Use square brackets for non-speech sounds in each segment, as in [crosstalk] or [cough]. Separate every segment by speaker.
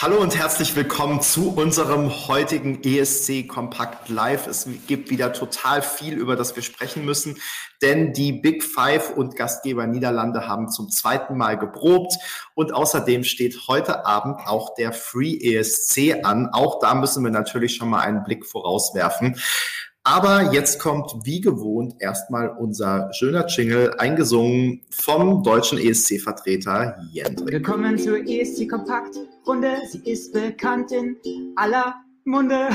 Speaker 1: Hallo und herzlich willkommen zu unserem heutigen ESC Kompakt Live. Es gibt wieder total viel, über das wir sprechen müssen, denn die Big Five und Gastgeber Niederlande haben zum zweiten Mal geprobt und außerdem steht heute Abend auch der Free ESC an. Auch da müssen wir natürlich schon mal einen Blick vorauswerfen. Aber jetzt kommt wie gewohnt erstmal unser schöner Jingle, eingesungen vom deutschen ESC-Vertreter Jendrik.
Speaker 2: Willkommen zur ESC Kompakt Runde. Sie ist bekannt in aller Munde.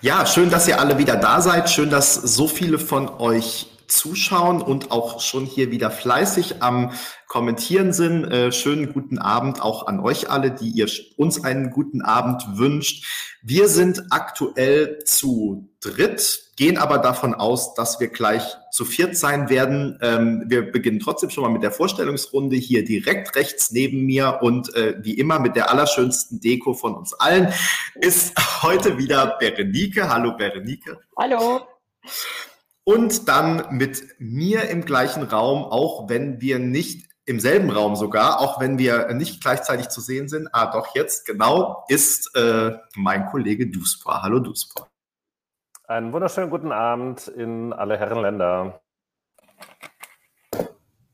Speaker 1: Ja, schön, dass ihr alle wieder da seid. Schön, dass so viele von euch zuschauen und auch schon hier wieder fleißig am Kommentieren sind. Äh, schönen guten Abend auch an euch alle, die ihr uns einen guten Abend wünscht. Wir sind aktuell zu dritt, gehen aber davon aus, dass wir gleich zu viert sein werden. Ähm, wir beginnen trotzdem schon mal mit der Vorstellungsrunde hier direkt rechts neben mir und äh, wie immer mit der allerschönsten Deko von uns allen ist heute wieder Berenike. Hallo Berenike.
Speaker 3: Hallo.
Speaker 1: Und dann mit mir im gleichen Raum, auch wenn wir nicht im selben Raum sogar, auch wenn wir nicht gleichzeitig zu sehen sind, ah doch jetzt genau, ist äh, mein Kollege Duspor. Hallo Duspor.
Speaker 4: Einen wunderschönen guten Abend in alle Herrenländer.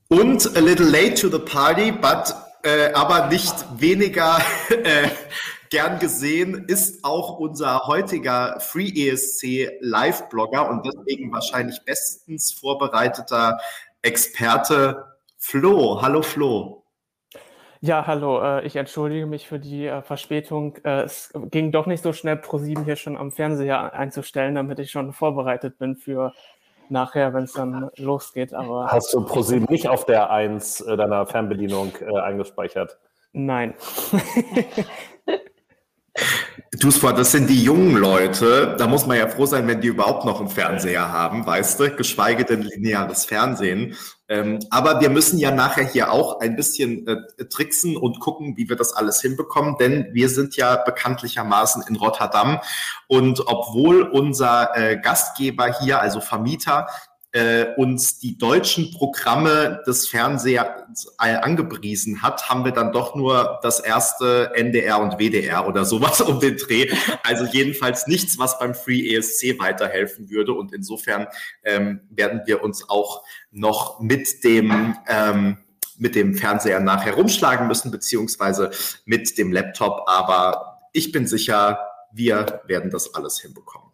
Speaker 1: Und a little late to the party, but äh, aber nicht weniger [laughs] äh, gern gesehen ist auch unser heutiger Free ESC Live-Blogger und deswegen wahrscheinlich bestens vorbereiteter Experte Flo. Hallo Flo.
Speaker 3: Ja, hallo. Äh, ich entschuldige mich für die äh, Verspätung. Äh, es ging doch nicht so schnell, Pro7 hier schon am Fernseher einzustellen, damit ich schon vorbereitet bin für nachher, wenn es dann losgeht. Aber
Speaker 4: Hast du Pro7 nicht auf der 1 deiner Fernbedienung eingespeichert?
Speaker 3: Nein. [laughs]
Speaker 1: Du, das sind die jungen Leute. Da muss man ja froh sein, wenn die überhaupt noch einen Fernseher haben, weißt du, geschweige denn lineares Fernsehen. Ähm, aber wir müssen ja nachher hier auch ein bisschen äh, tricksen und gucken, wie wir das alles hinbekommen, denn wir sind ja bekanntlichermaßen in Rotterdam. Und obwohl unser äh, Gastgeber hier, also Vermieter, äh, uns die deutschen Programme des Fernsehers angepriesen hat, haben wir dann doch nur das erste NDR und WDR oder sowas um den Dreh. Also jedenfalls nichts, was beim Free ESC weiterhelfen würde. Und insofern ähm, werden wir uns auch noch mit dem ähm, mit dem Fernseher nachher rumschlagen müssen, beziehungsweise mit dem Laptop. Aber ich bin sicher, wir werden das alles hinbekommen.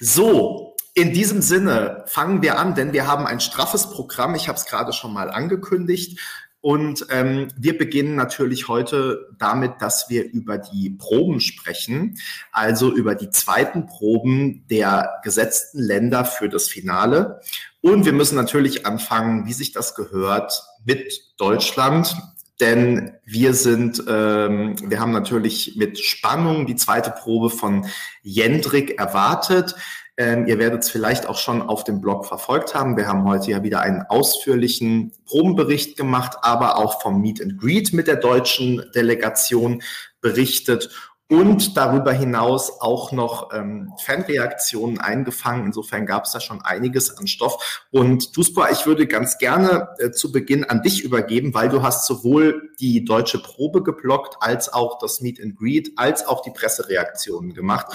Speaker 1: So, in diesem Sinne fangen wir an, denn wir haben ein straffes Programm. Ich habe es gerade schon mal angekündigt. Und ähm, wir beginnen natürlich heute damit, dass wir über die Proben sprechen, also über die zweiten Proben der gesetzten Länder für das Finale. Und wir müssen natürlich anfangen, wie sich das gehört, mit Deutschland. Denn wir sind, ähm, wir haben natürlich mit Spannung die zweite Probe von Jendrik erwartet. Ähm, ihr werdet es vielleicht auch schon auf dem Blog verfolgt haben. Wir haben heute ja wieder einen ausführlichen Probenbericht gemacht, aber auch vom Meet and Greet mit der deutschen Delegation berichtet und darüber hinaus auch noch ähm, Fanreaktionen eingefangen. Insofern gab es da schon einiges an Stoff. Und Duspor, ich würde ganz gerne äh, zu Beginn an dich übergeben, weil du hast sowohl die deutsche Probe geblockt, als auch das Meet and Greet, als auch die Pressereaktionen gemacht.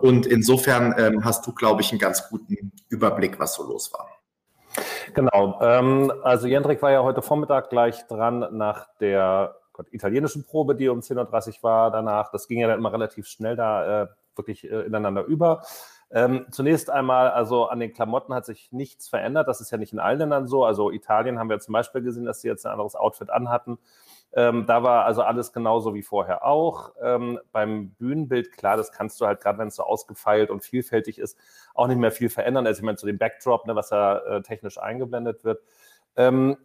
Speaker 1: Und insofern ähm, hast du, glaube ich, einen ganz guten Überblick, was so los war.
Speaker 4: Genau. Ähm, also Jendrik war ja heute Vormittag gleich dran nach der italienischen Probe, die um 10.30 Uhr war danach. Das ging ja dann immer relativ schnell da äh, wirklich äh, ineinander über. Ähm, zunächst einmal, also an den Klamotten hat sich nichts verändert. Das ist ja nicht in allen Ländern so. Also Italien haben wir zum Beispiel gesehen, dass sie jetzt ein anderes Outfit anhatten. Ähm, da war also alles genauso wie vorher auch. Ähm, beim Bühnenbild, klar, das kannst du halt gerade, wenn es so ausgefeilt und vielfältig ist, auch nicht mehr viel verändern. Also ich meine, zu dem Backdrop, ne, was da äh, technisch eingeblendet wird. Ähm,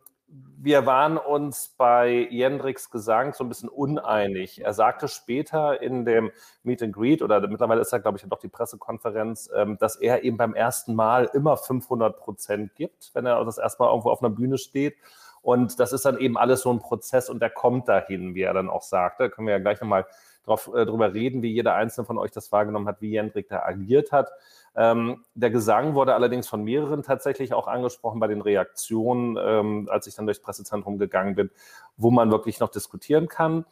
Speaker 4: wir waren uns bei Jendricks Gesang so ein bisschen uneinig. Er sagte später in dem Meet and Greet, oder mittlerweile ist er, glaube ich, doch die Pressekonferenz, ähm, dass er eben beim ersten Mal immer 500 Prozent gibt, wenn er das erste Mal irgendwo auf einer Bühne steht. Und das ist dann eben alles so ein Prozess und der kommt dahin, wie er dann auch sagte. Da können wir ja gleich nochmal drauf, äh, drüber reden, wie jeder einzelne von euch das wahrgenommen hat, wie Jendrik da agiert hat. Ähm, der Gesang wurde allerdings von mehreren tatsächlich auch angesprochen bei den Reaktionen, ähm, als ich dann durchs Pressezentrum gegangen bin, wo man wirklich noch diskutieren kann.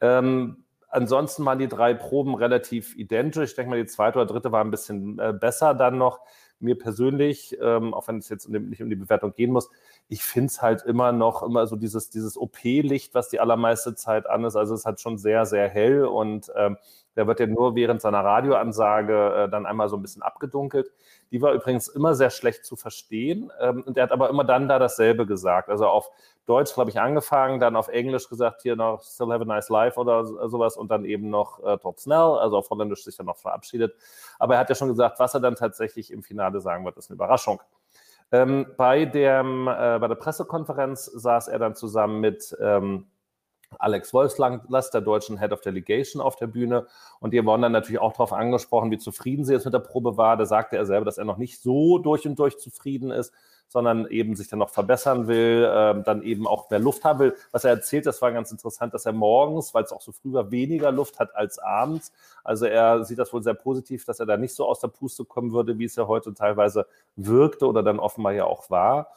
Speaker 4: Ähm, ansonsten waren die drei Proben relativ identisch. Ich denke mal, die zweite oder dritte war ein bisschen äh, besser dann noch. Mir persönlich, ähm, auch wenn es jetzt nicht um die Bewertung gehen muss, ich finde es halt immer noch immer so dieses, dieses OP-Licht, was die allermeiste Zeit an ist. Also es hat schon sehr, sehr hell und ähm, der wird ja nur während seiner Radioansage äh, dann einmal so ein bisschen abgedunkelt. Die war übrigens immer sehr schlecht zu verstehen. Ähm, und er hat aber immer dann da dasselbe gesagt. Also auf Deutsch, glaube ich, angefangen, dann auf Englisch gesagt, hier noch Still have a nice life oder sowas und dann eben noch äh, Tot snell, also auf Holländisch sich dann noch verabschiedet. Aber er hat ja schon gesagt, was er dann tatsächlich im Finale sagen wird, ist eine Überraschung. Ähm, bei, dem, äh, bei der Pressekonferenz saß er dann zusammen mit ähm, Alex Wolfslast, der deutschen Head of Delegation, auf der Bühne. Und die wurden dann natürlich auch darauf angesprochen, wie zufrieden sie jetzt mit der Probe war. Da sagte er selber, dass er noch nicht so durch und durch zufrieden ist, sondern eben sich dann noch verbessern will, äh, dann eben auch mehr Luft haben will. Was er erzählt, das war ganz interessant, dass er morgens, weil es auch so früh war, weniger Luft hat als abends. Also er sieht das wohl sehr positiv, dass er da nicht so aus der Puste kommen würde, wie es ja heute teilweise wirkte oder dann offenbar ja auch war.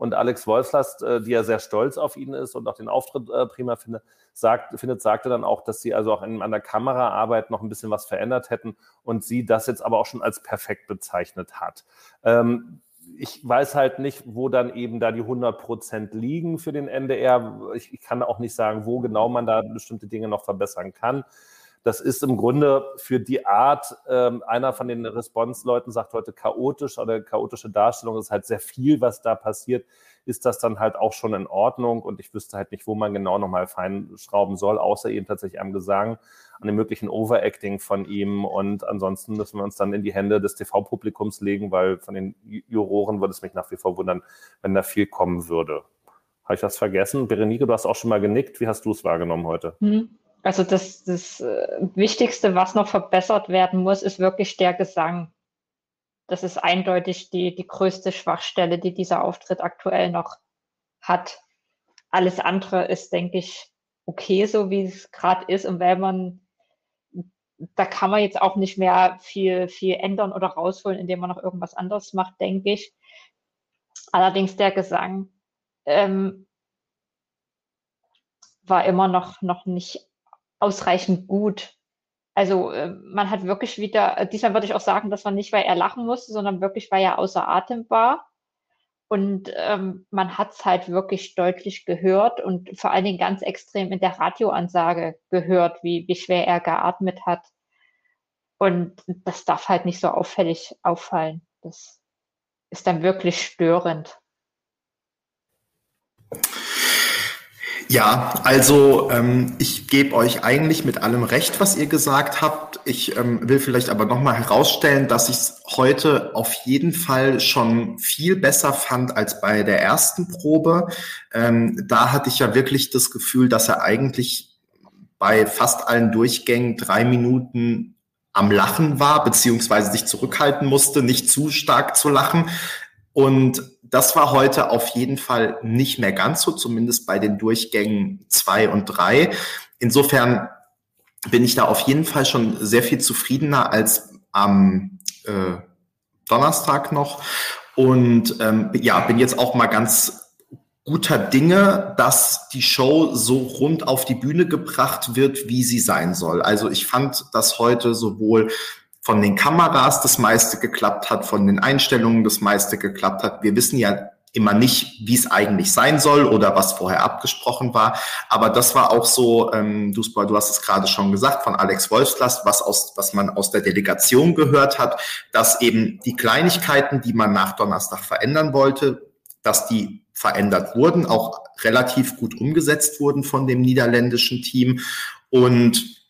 Speaker 4: Und Alex Wolfslast, äh, die ja sehr stolz auf ihn ist und auch den Auftritt äh, prima finde, sagt, findet, sagte dann auch, dass sie also auch in, an der Kameraarbeit noch ein bisschen was verändert hätten und sie das jetzt aber auch schon als perfekt bezeichnet hat. Ähm, ich weiß halt nicht, wo dann eben da die 100 Prozent liegen für den NDR. Ich, ich, kann auch nicht sagen, wo genau man da bestimmte Dinge noch verbessern kann. Das ist im Grunde für die Art, ähm, einer von den Response-Leuten sagt heute chaotisch oder chaotische Darstellung, ist halt sehr viel, was da passiert, ist das dann halt auch schon in Ordnung und ich wüsste halt nicht, wo man genau nochmal feinschrauben soll, außer eben tatsächlich am Gesang, an dem möglichen Overacting von ihm und ansonsten müssen wir uns dann in die Hände des TV-Publikums legen, weil von den Juroren würde es mich nach wie vor wundern, wenn da viel kommen würde. Habe ich das vergessen? Berenike, du hast auch schon mal genickt. Wie hast du es wahrgenommen heute?
Speaker 5: Hm. Also das, das äh, Wichtigste, was noch verbessert werden muss, ist wirklich der Gesang. Das ist eindeutig die, die größte Schwachstelle, die dieser Auftritt aktuell noch hat. Alles andere ist, denke ich, okay, so wie es gerade ist. Und wenn man, da kann man jetzt auch nicht mehr viel, viel ändern oder rausholen, indem man noch irgendwas anderes macht, denke ich. Allerdings der Gesang ähm, war immer noch, noch nicht ausreichend gut. Also äh, man hat wirklich wieder, äh, diesmal würde ich auch sagen, dass man nicht, weil er lachen musste, sondern wirklich, weil er außer Atem war. Und ähm, man hat es halt wirklich deutlich gehört und vor allen Dingen ganz extrem in der Radioansage gehört, wie, wie schwer er geatmet hat. Und das darf halt nicht so auffällig auffallen. Das ist dann wirklich störend.
Speaker 1: Ja, also ähm, ich gebe euch eigentlich mit allem recht, was ihr gesagt habt. Ich ähm, will vielleicht aber nochmal herausstellen, dass ich es heute auf jeden Fall schon viel besser fand als bei der ersten Probe. Ähm, da hatte ich ja wirklich das Gefühl, dass er eigentlich bei fast allen Durchgängen drei Minuten am Lachen war, beziehungsweise sich zurückhalten musste, nicht zu stark zu lachen. Und das war heute auf jeden Fall nicht mehr ganz so, zumindest bei den Durchgängen zwei und drei. Insofern bin ich da auf jeden Fall schon sehr viel zufriedener als am äh, Donnerstag noch. Und ähm, ja, bin jetzt auch mal ganz guter Dinge, dass die Show so rund auf die Bühne gebracht wird, wie sie sein soll. Also ich fand das heute sowohl von den Kameras das meiste geklappt hat, von den Einstellungen das meiste geklappt hat. Wir wissen ja immer nicht, wie es eigentlich sein soll oder was vorher abgesprochen war. Aber das war auch so, ähm, du, du hast es gerade schon gesagt, von Alex Wolfslast, was, aus, was man aus der Delegation gehört hat, dass eben die Kleinigkeiten, die man nach Donnerstag verändern wollte, dass die verändert wurden, auch relativ gut umgesetzt wurden von dem niederländischen Team. Und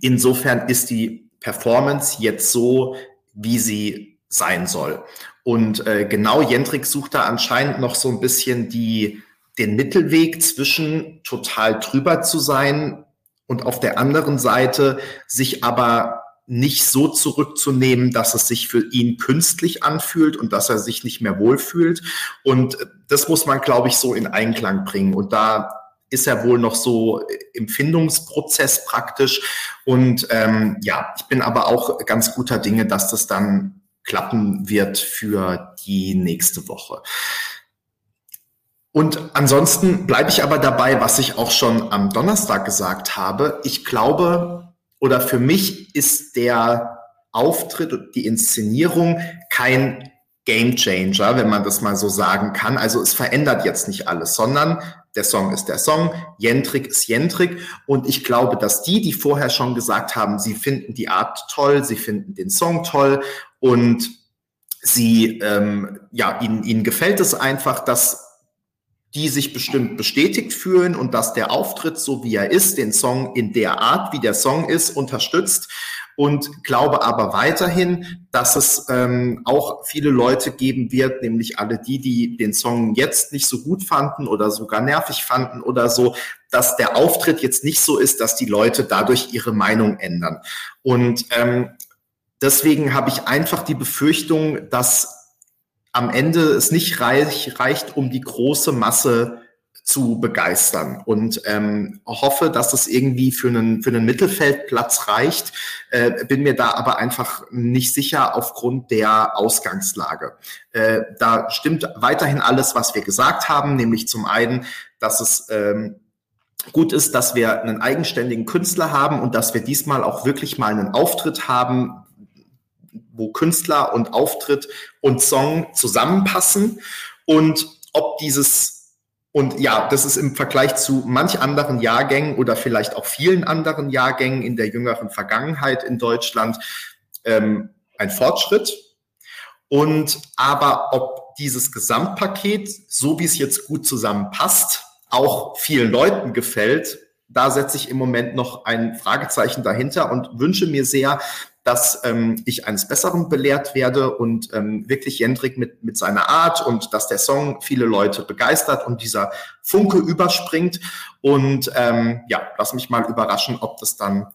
Speaker 1: insofern ist die Performance jetzt so, wie sie sein soll. Und äh, genau Jendrik sucht da anscheinend noch so ein bisschen die, den Mittelweg zwischen total drüber zu sein und auf der anderen Seite sich aber nicht so zurückzunehmen, dass es sich für ihn künstlich anfühlt und dass er sich nicht mehr wohlfühlt. Und das muss man, glaube ich, so in Einklang bringen. Und da ist er wohl noch so im Findungsprozess praktisch. Und ähm, ja, ich bin aber auch ganz guter Dinge, dass das dann klappen wird für die nächste Woche. Und ansonsten bleibe ich aber dabei, was ich auch schon am Donnerstag gesagt habe. Ich glaube, oder für mich ist der Auftritt und die Inszenierung kein Game Changer, wenn man das mal so sagen kann. Also es verändert jetzt nicht alles, sondern der Song ist der Song, Jentrik ist Jentrik. Und ich glaube, dass die, die vorher schon gesagt haben, sie finden die Art toll, sie finden den Song toll und sie, ähm, ja, ihnen, ihnen gefällt es einfach, dass die sich bestimmt bestätigt fühlen und dass der Auftritt, so wie er ist, den Song in der Art, wie der Song ist, unterstützt und glaube aber weiterhin, dass es ähm, auch viele Leute geben wird, nämlich alle die, die den Song jetzt nicht so gut fanden oder sogar nervig fanden oder so, dass der Auftritt jetzt nicht so ist, dass die Leute dadurch ihre Meinung ändern. Und ähm, deswegen habe ich einfach die Befürchtung, dass am Ende es nicht reich, reicht, um die große Masse zu begeistern. Und ähm, hoffe, dass es irgendwie für einen, für einen Mittelfeldplatz reicht, äh, bin mir da aber einfach nicht sicher aufgrund der Ausgangslage. Äh, da stimmt weiterhin alles, was wir gesagt haben, nämlich zum einen, dass es ähm, gut ist, dass wir einen eigenständigen Künstler haben und dass wir diesmal auch wirklich mal einen Auftritt haben, wo Künstler und Auftritt und Song zusammenpassen. Und ob dieses und ja, das ist im Vergleich zu manch anderen Jahrgängen oder vielleicht auch vielen anderen Jahrgängen in der jüngeren Vergangenheit in Deutschland ähm, ein Fortschritt. Und aber ob dieses Gesamtpaket, so wie es jetzt gut zusammenpasst, auch vielen Leuten gefällt, da setze ich im Moment noch ein Fragezeichen dahinter und wünsche mir sehr, dass ähm, ich eines Besseren belehrt werde und ähm, wirklich Jendrik mit, mit seiner Art und dass der Song viele Leute begeistert und dieser Funke überspringt. Und ähm, ja, lass mich mal überraschen, ob das dann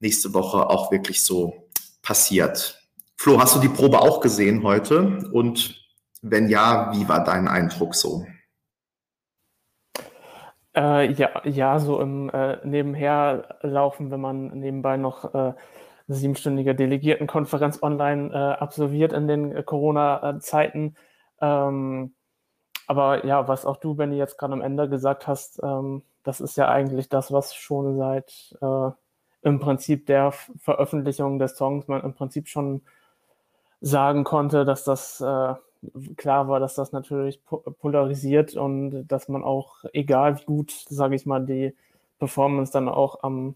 Speaker 1: nächste Woche auch wirklich so passiert. Flo, hast du die Probe auch gesehen heute? Und wenn ja, wie war dein Eindruck so?
Speaker 3: Äh, ja, ja, so im äh, Nebenherlaufen, wenn man nebenbei noch äh, siebenstündige Delegiertenkonferenz online äh, absolviert in den äh, Corona-Zeiten. Ähm, aber ja, was auch du, Benny, jetzt gerade am Ende gesagt hast, ähm, das ist ja eigentlich das, was schon seit äh, im Prinzip der Veröffentlichung des Songs man im Prinzip schon sagen konnte, dass das äh, klar war, dass das natürlich polarisiert und dass man auch, egal wie gut, sage ich mal, die Performance dann auch am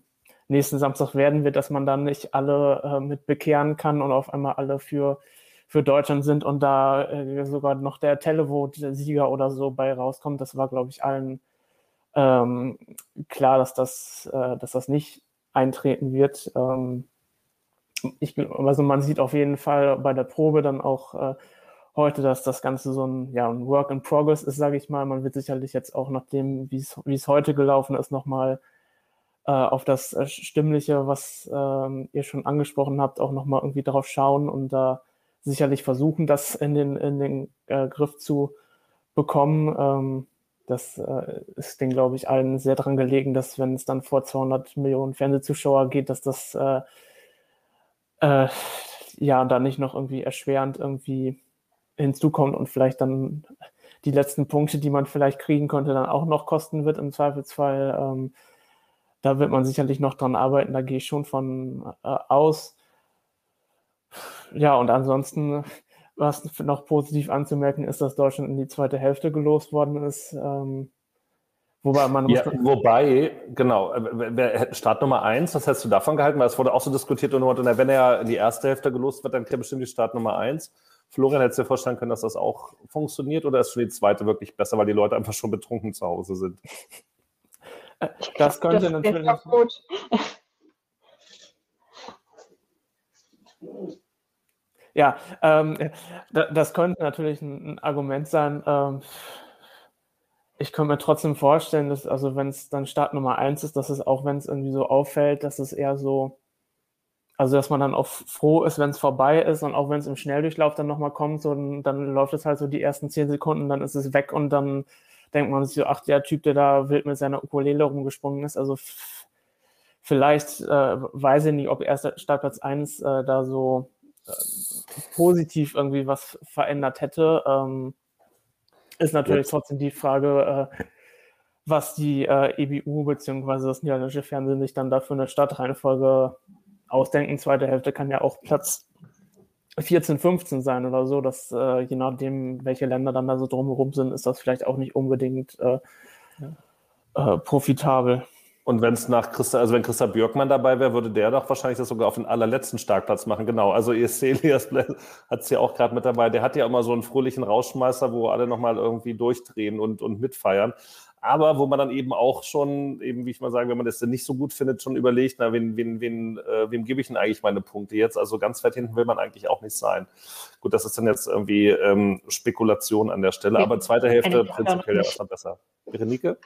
Speaker 3: nächsten Samstag werden wird, dass man dann nicht alle äh, mit bekehren kann und auf einmal alle für, für Deutschland sind und da äh, sogar noch der Televote-Sieger oder so bei rauskommt. Das war, glaube ich, allen ähm, klar, dass das, äh, dass das nicht eintreten wird. Ähm, ich, also man sieht auf jeden Fall bei der Probe dann auch äh, heute, dass das Ganze so ein, ja, ein Work in Progress ist, sage ich mal. Man wird sicherlich jetzt auch nach dem, wie es heute gelaufen ist, nochmal äh, auf das äh, Stimmliche, was ähm, ihr schon angesprochen habt, auch nochmal irgendwie darauf schauen und da sicherlich versuchen, das in den, in den äh, Griff zu bekommen. Ähm, das äh, ist den, glaube ich, allen sehr daran gelegen, dass wenn es dann vor 200 Millionen Fernsehzuschauer geht, dass das äh, ja da nicht noch irgendwie erschwerend irgendwie hinzukommt und vielleicht dann die letzten Punkte, die man vielleicht kriegen könnte, dann auch noch kosten wird im Zweifelsfall. Ähm, da wird man sicherlich noch dran arbeiten, da gehe ich schon von äh, aus. Ja, und ansonsten, was noch positiv anzumerken ist, dass Deutschland in die zweite Hälfte gelost worden ist. Ähm,
Speaker 4: wobei man. Ja, wobei, genau, äh, Start Nummer eins, was hast du davon gehalten? Weil es wurde auch so diskutiert und wenn er in die erste Hälfte gelost wird, dann kriegt er bestimmt die Start Nummer eins. Florian, hättest du dir vorstellen können, dass das auch funktioniert oder ist schon die zweite wirklich besser, weil die Leute einfach schon betrunken zu Hause sind? [laughs]
Speaker 3: Das könnte das natürlich. Gut. Ja, ähm, das könnte natürlich ein, Argument sein. Ähm, ich könnte mir trotzdem vorstellen, dass, also wenn es dann Start Nummer eins ist, dass es auch, wenn es irgendwie so auffällt, dass es eher so, also dass man dann auch froh ist, wenn es vorbei ist und auch wenn es im Schnelldurchlauf dann nochmal kommt, so, dann läuft es halt so die ersten zehn Sekunden, dann ist es weg und dann denkt man sich so, ach, der Typ, der da wild mit seiner Ukulele rumgesprungen ist, also vielleicht, äh, weiß ich nicht, ob erst Startplatz 1 äh, da so positiv irgendwie was verändert hätte. Ähm, ist natürlich Jetzt. trotzdem die Frage, äh, was die äh, EBU bzw. das niederländische Fernsehen sich dann dafür eine Stadtreihenfolge ausdenken. Zweite Hälfte kann ja auch Platz 14, 15 sein oder so. Dass, äh, je nachdem, welche Länder dann da so drumherum sind, ist das vielleicht auch nicht unbedingt äh, ja. Äh, profitabel.
Speaker 4: Und wenn es nach Christa, also wenn Christa Björkmann dabei wäre, würde der doch wahrscheinlich das sogar auf den allerletzten Startplatz machen. Genau. Also ESC Elias [laughs] hat es ja auch gerade mit dabei. Der hat ja immer so einen fröhlichen Rausschmeißer, wo alle nochmal irgendwie durchdrehen und, und mitfeiern. Aber wo man dann eben auch schon, eben wie ich mal sagen, wenn man das denn nicht so gut findet, schon überlegt, na, wen, wen, wen, äh, wem gebe ich denn eigentlich meine Punkte jetzt? Also ganz weit hinten will man eigentlich auch nicht sein. Gut, das ist dann jetzt irgendwie ähm, Spekulation an der Stelle, aber zweite Hälfte prinzipiell ja schon besser. Berenike?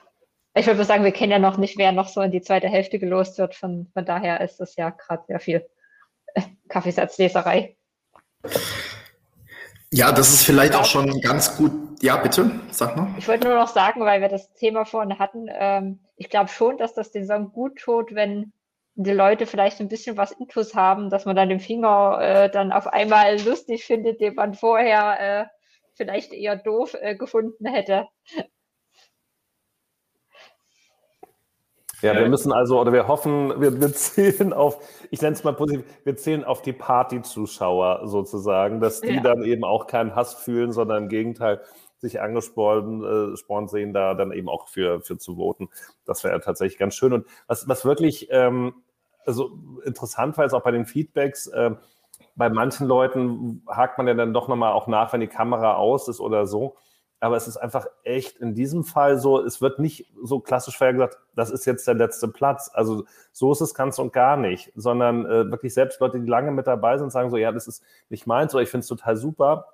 Speaker 5: Ich würde sagen, wir kennen ja noch nicht, wer noch so in die zweite Hälfte gelost wird. Von, von daher ist das ja gerade sehr viel [laughs] Kaffeesatzleserei.
Speaker 1: Ja, das ist vielleicht auch schon ganz gut. Ja, bitte, sag mal.
Speaker 5: Ich wollte nur noch sagen, weil wir das Thema vorhin hatten, ähm, ich glaube schon, dass das den Song gut tut, wenn die Leute vielleicht ein bisschen was Intus haben, dass man dann den Finger äh, dann auf einmal lustig findet, den man vorher äh, vielleicht eher doof äh, gefunden hätte.
Speaker 4: Ja, wir müssen also, oder wir hoffen, wir, wir [laughs] zählen auf, ich nenne es mal positiv, wir zählen auf die Party-Zuschauer sozusagen, dass die ja. dann eben auch keinen Hass fühlen, sondern im Gegenteil sich angespornt äh, spornt sehen, da dann eben auch für, für zu voten. Das wäre tatsächlich ganz schön. Und was, was wirklich ähm, also interessant war, ist auch bei den Feedbacks, äh, bei manchen Leuten hakt man ja dann doch nochmal auch nach, wenn die Kamera aus ist oder so aber es ist einfach echt in diesem Fall so, es wird nicht so klassisch vorher gesagt, das ist jetzt der letzte Platz. Also so ist es ganz und gar nicht, sondern äh, wirklich selbst Leute, die lange mit dabei sind, sagen so, ja, das ist nicht meins oder ich finde es total super.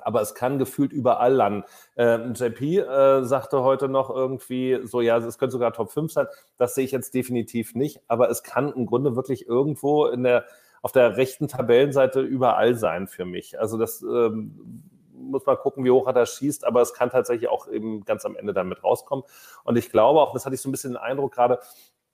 Speaker 4: Aber es kann gefühlt überall landen. Äh, JP äh, sagte heute noch irgendwie so, ja, es könnte sogar Top 5 sein. Das sehe ich jetzt definitiv nicht. Aber es kann im Grunde wirklich irgendwo in der, auf der rechten Tabellenseite überall sein für mich. Also das ähm, muss man gucken, wie hoch er da schießt, aber es kann tatsächlich auch eben ganz am Ende damit rauskommen. Und ich glaube auch, das hatte ich so ein bisschen den Eindruck gerade,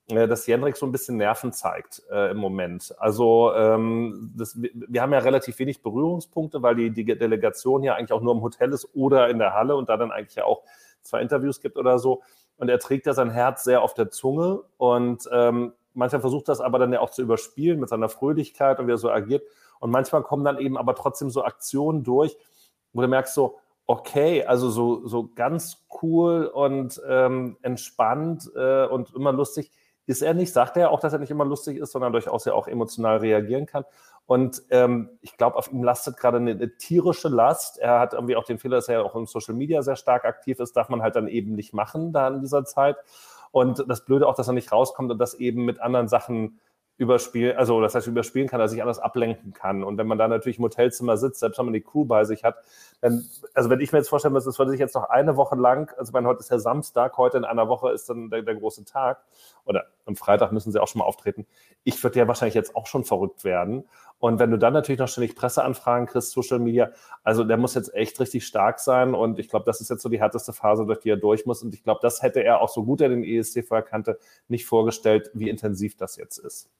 Speaker 4: äh, dass Jendrik so ein bisschen Nerven zeigt äh, im Moment. Also ähm, das, wir haben ja relativ wenig Berührungspunkte, weil die, die Delegation ja eigentlich auch nur im Hotel ist oder in der Halle und da dann eigentlich ja auch zwei Interviews gibt oder so. Und er trägt ja sein Herz sehr auf der Zunge und ähm, manchmal versucht das aber dann ja auch zu überspielen mit seiner Fröhlichkeit und wie er so agiert. Und manchmal kommen dann eben aber trotzdem so Aktionen durch, wo du merkst so, okay, also so, so ganz cool und ähm, entspannt äh, und immer lustig ist er nicht. Sagt er auch, dass er nicht immer lustig ist, sondern durchaus ja auch emotional reagieren kann. Und ähm, ich glaube, auf ihm lastet gerade eine, eine, tierische Last. Er hat irgendwie auch den Fehler, dass er auch in Social Media sehr stark aktiv ist, darf man halt dann eben nicht machen da in dieser Zeit. Und das Blöde auch, dass er nicht rauskommt und das eben mit anderen Sachen überspielen, also das heißt überspielen kann, dass ich anders ablenken kann. Und wenn man da natürlich im Hotelzimmer sitzt, selbst wenn man die Crew bei sich hat, dann, also wenn ich mir jetzt vorstellen muss, das würde sich jetzt noch eine Woche lang, also mein heute ist ja Samstag, heute in einer Woche ist dann der, der große Tag oder am Freitag müssen sie auch schon mal auftreten. Ich würde ja wahrscheinlich jetzt auch schon verrückt werden. Und wenn du dann natürlich noch ständig Presseanfragen kriegst, Social Media, also der muss jetzt echt richtig stark sein. Und ich glaube, das ist jetzt so die härteste Phase, durch die er durch muss. Und ich glaube, das hätte er auch so gut er den ESC vorher kannte, nicht vorgestellt, wie intensiv das jetzt ist.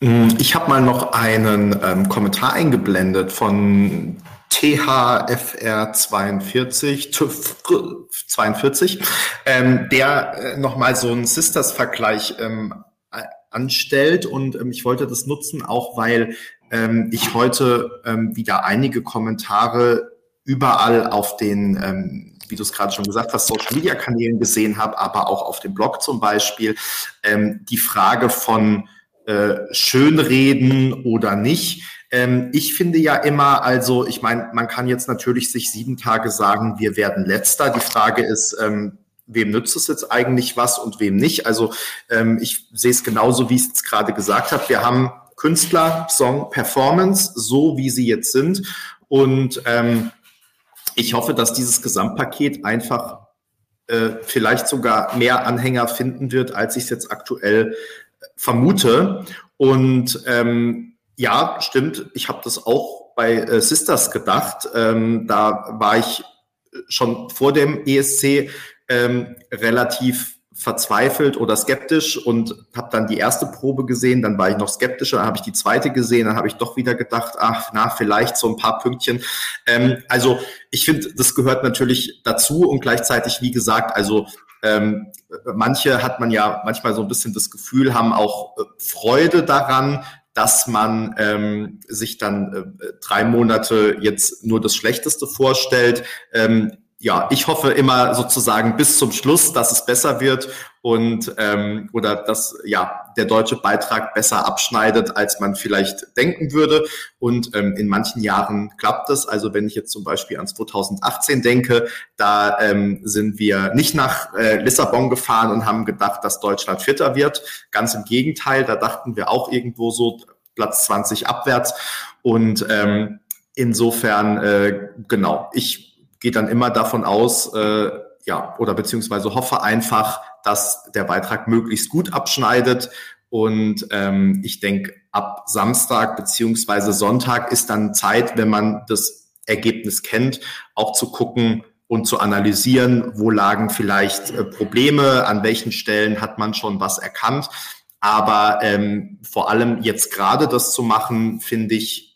Speaker 1: Mm, ich habe mal noch einen ähm, Kommentar eingeblendet von THFR42, 42, ähm, der äh, nochmal so einen Sisters-Vergleich ähm, anstellt. Und ähm, ich wollte das nutzen, auch weil ähm, ich heute ähm, wieder einige Kommentare überall auf den, ähm, wie du es gerade schon gesagt hast, Social-Media-Kanälen gesehen habe, aber auch auf dem Blog zum Beispiel, ähm, die Frage von äh, schönreden oder nicht. Ähm, ich finde ja immer, also ich meine, man kann jetzt natürlich sich sieben Tage sagen, wir werden letzter. Die Frage ist, ähm, wem nützt es jetzt eigentlich was und wem nicht? Also ähm, ich sehe es genauso, wie ich es gerade gesagt habe. Wir haben Künstler, Song, Performance, so wie sie jetzt sind. Und ähm, ich hoffe, dass dieses Gesamtpaket einfach äh, vielleicht sogar mehr Anhänger finden wird, als ich es jetzt aktuell vermute. Und ähm, ja, stimmt, ich habe das auch bei äh, Sisters gedacht. Ähm, da war ich schon vor dem ESC ähm, relativ verzweifelt oder skeptisch und habe dann die erste Probe gesehen, dann war ich noch skeptischer, dann habe ich die zweite gesehen, dann habe ich doch wieder gedacht, ach, na, vielleicht so ein paar Pünktchen. Ähm, also ich finde, das gehört natürlich dazu und gleichzeitig, wie gesagt, also ähm, manche hat man ja manchmal so ein bisschen das Gefühl, haben auch äh, Freude daran, dass man ähm, sich dann äh, drei Monate jetzt nur das Schlechteste vorstellt. Ähm, ja, ich hoffe immer sozusagen bis zum Schluss, dass es besser wird und ähm, oder dass ja der deutsche Beitrag besser abschneidet, als man vielleicht denken würde. Und ähm, in manchen Jahren klappt es. Also wenn ich jetzt zum Beispiel an 2018 denke, da ähm, sind wir nicht nach äh, Lissabon gefahren und haben gedacht, dass Deutschland Vierter wird. Ganz im Gegenteil, da dachten wir auch irgendwo so Platz 20 abwärts. Und ähm, insofern äh, genau, ich gehe dann immer davon aus, äh, ja, oder beziehungsweise hoffe einfach, dass der Beitrag möglichst gut abschneidet. Und ähm, ich denke, ab Samstag beziehungsweise Sonntag ist dann Zeit, wenn man das Ergebnis kennt, auch zu gucken und zu analysieren, wo lagen vielleicht äh, Probleme, an welchen Stellen hat man schon was erkannt. Aber ähm, vor allem jetzt gerade das zu machen, finde ich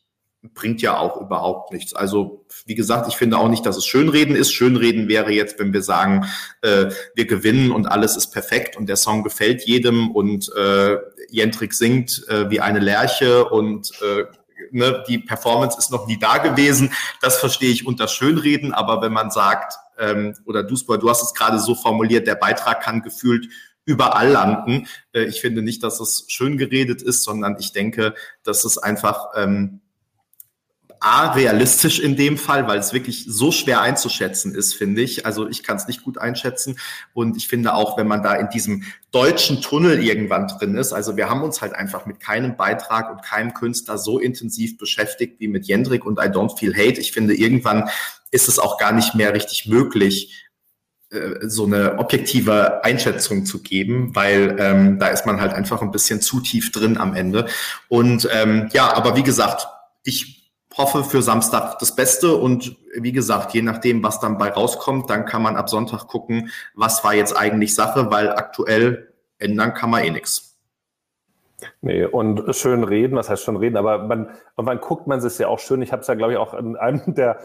Speaker 1: bringt ja auch überhaupt nichts. Also wie gesagt, ich finde auch nicht, dass es Schönreden ist. Schönreden wäre jetzt, wenn wir sagen, äh, wir gewinnen und alles ist perfekt und der Song gefällt jedem und äh, Jentrik singt äh, wie eine Lerche und äh, ne, die Performance ist noch nie da gewesen. Das verstehe ich unter Schönreden, aber wenn man sagt, ähm, oder Duisburg, du hast es gerade so formuliert, der Beitrag kann gefühlt überall landen. Äh, ich finde nicht, dass es schön geredet ist, sondern ich denke, dass es einfach ähm, A, realistisch in dem Fall, weil es wirklich so schwer einzuschätzen ist, finde ich. Also ich kann es nicht gut einschätzen. Und ich finde auch, wenn man da in diesem deutschen Tunnel irgendwann drin ist, also wir haben uns halt einfach mit keinem Beitrag und keinem Künstler so intensiv beschäftigt wie mit Jendrik und I Don't Feel Hate. Ich finde, irgendwann ist es auch gar nicht mehr richtig möglich, äh, so eine objektive Einschätzung zu geben, weil ähm, da ist man halt einfach ein bisschen zu tief drin am Ende. Und ähm, ja, aber wie gesagt, ich hoffe für Samstag das Beste und wie gesagt, je nachdem, was dann bei rauskommt, dann kann man ab Sonntag gucken, was war jetzt eigentlich Sache, weil aktuell ändern kann man eh nichts.
Speaker 4: Nee, und schön reden, was heißt schön reden, aber man, man guckt man sich ja auch schön. Ich habe es ja, glaube ich, auch in einem [laughs] der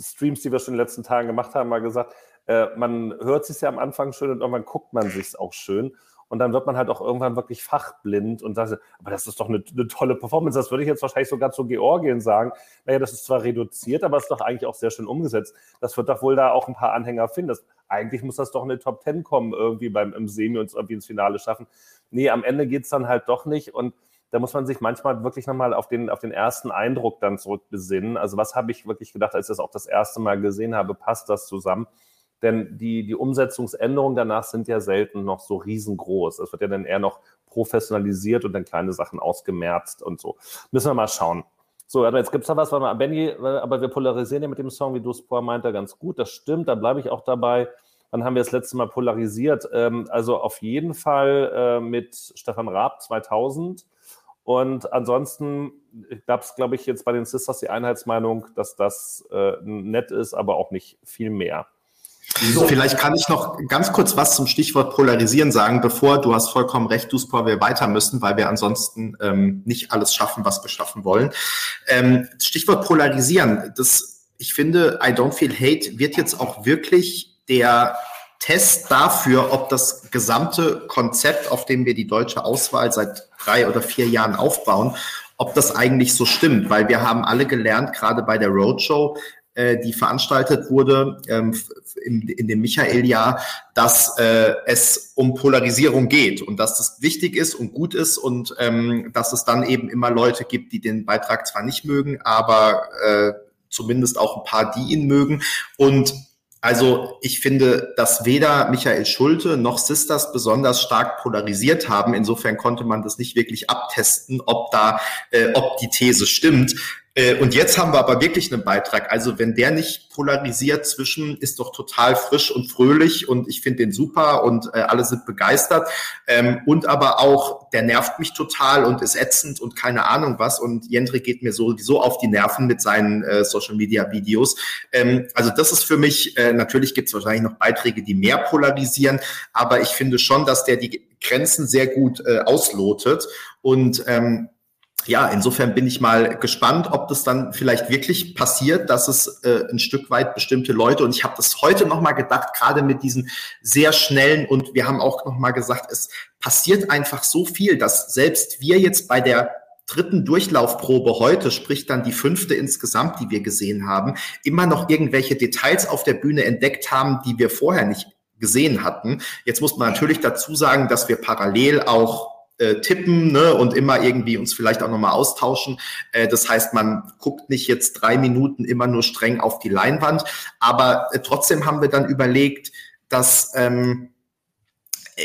Speaker 4: Streams, die wir schon in den letzten Tagen gemacht haben, mal gesagt, äh, man hört sich ja am Anfang schön und irgendwann guckt man sich auch schön. Und dann wird man halt auch irgendwann wirklich fachblind und sagt, aber das ist doch eine, eine, tolle Performance. Das würde ich jetzt wahrscheinlich sogar zu Georgien sagen. Naja, das ist zwar reduziert, aber es ist doch eigentlich auch sehr schön umgesetzt. Das wird doch wohl da auch ein paar Anhänger finden. Das, eigentlich muss das doch in die Top Ten kommen, irgendwie beim im Semi und irgendwie ins Finale schaffen. Nee, am Ende geht es dann halt doch nicht. Und da muss man sich manchmal wirklich nochmal auf den, auf den ersten Eindruck dann zurückbesinnen. Also was habe ich wirklich gedacht, als ich das auch das erste Mal gesehen habe, passt das zusammen? Denn die, die Umsetzungsänderungen danach sind ja selten noch so riesengroß. Es wird ja dann eher noch professionalisiert und dann kleine Sachen ausgemerzt und so. Müssen wir mal schauen. So, aber jetzt gibt es da was, weil Benny, aber wir polarisieren ja mit dem Song, wie du es vorher meinte, ganz gut. Das stimmt, da bleibe ich auch dabei. Wann haben wir das letzte Mal polarisiert? Ähm, also auf jeden Fall äh, mit Stefan Raab 2000. Und ansonsten gab es, glaube ich, jetzt bei den Sisters die Einheitsmeinung, dass das äh, nett ist, aber auch nicht viel mehr.
Speaker 1: So. Vielleicht kann ich noch ganz kurz was zum Stichwort Polarisieren sagen, bevor du hast vollkommen recht, Duspor, wir weiter müssen, weil wir ansonsten ähm, nicht alles schaffen, was wir schaffen wollen. Ähm, Stichwort Polarisieren, das, ich finde, I don't feel hate wird jetzt auch wirklich der Test dafür, ob das gesamte Konzept, auf dem wir die deutsche Auswahl seit drei oder vier Jahren aufbauen, ob das eigentlich so stimmt, weil wir haben alle gelernt, gerade bei der Roadshow, äh, die veranstaltet wurde ähm, in, in dem Michael-Jahr, dass äh, es um Polarisierung geht und dass das wichtig ist und gut ist und ähm, dass es dann eben immer Leute gibt, die den Beitrag zwar nicht mögen, aber äh, zumindest auch ein paar, die ihn mögen. Und also ich finde, dass weder Michael Schulte noch Sisters besonders stark polarisiert haben. Insofern konnte man das nicht wirklich abtesten, ob da, äh, ob die These stimmt. Äh, und jetzt haben wir aber wirklich einen Beitrag. Also wenn der nicht polarisiert zwischen, ist doch total frisch und fröhlich und ich finde den super und äh, alle sind begeistert. Ähm, und aber auch, der nervt mich total und ist ätzend und keine Ahnung was. Und Jendrik geht mir sowieso auf die Nerven mit seinen äh, Social Media Videos. Ähm, also das ist für mich, äh, natürlich gibt es wahrscheinlich noch Beiträge, die mehr polarisieren, aber ich finde schon, dass der die Grenzen sehr gut äh, auslotet. Und ähm, ja, insofern bin ich mal gespannt, ob das dann vielleicht wirklich passiert, dass es äh, ein Stück weit bestimmte Leute, und ich habe das heute nochmal gedacht, gerade mit diesen sehr schnellen, und wir haben auch nochmal gesagt, es passiert einfach so viel, dass selbst wir jetzt bei der dritten Durchlaufprobe heute, sprich dann die fünfte insgesamt, die wir gesehen haben, immer noch irgendwelche Details auf der Bühne entdeckt haben, die wir vorher nicht gesehen hatten. Jetzt muss man natürlich dazu sagen, dass wir parallel auch äh, tippen ne, und immer irgendwie uns vielleicht auch nochmal austauschen. Äh, das heißt, man guckt nicht jetzt drei Minuten immer nur streng auf die Leinwand, aber äh, trotzdem haben wir dann überlegt, dass ähm,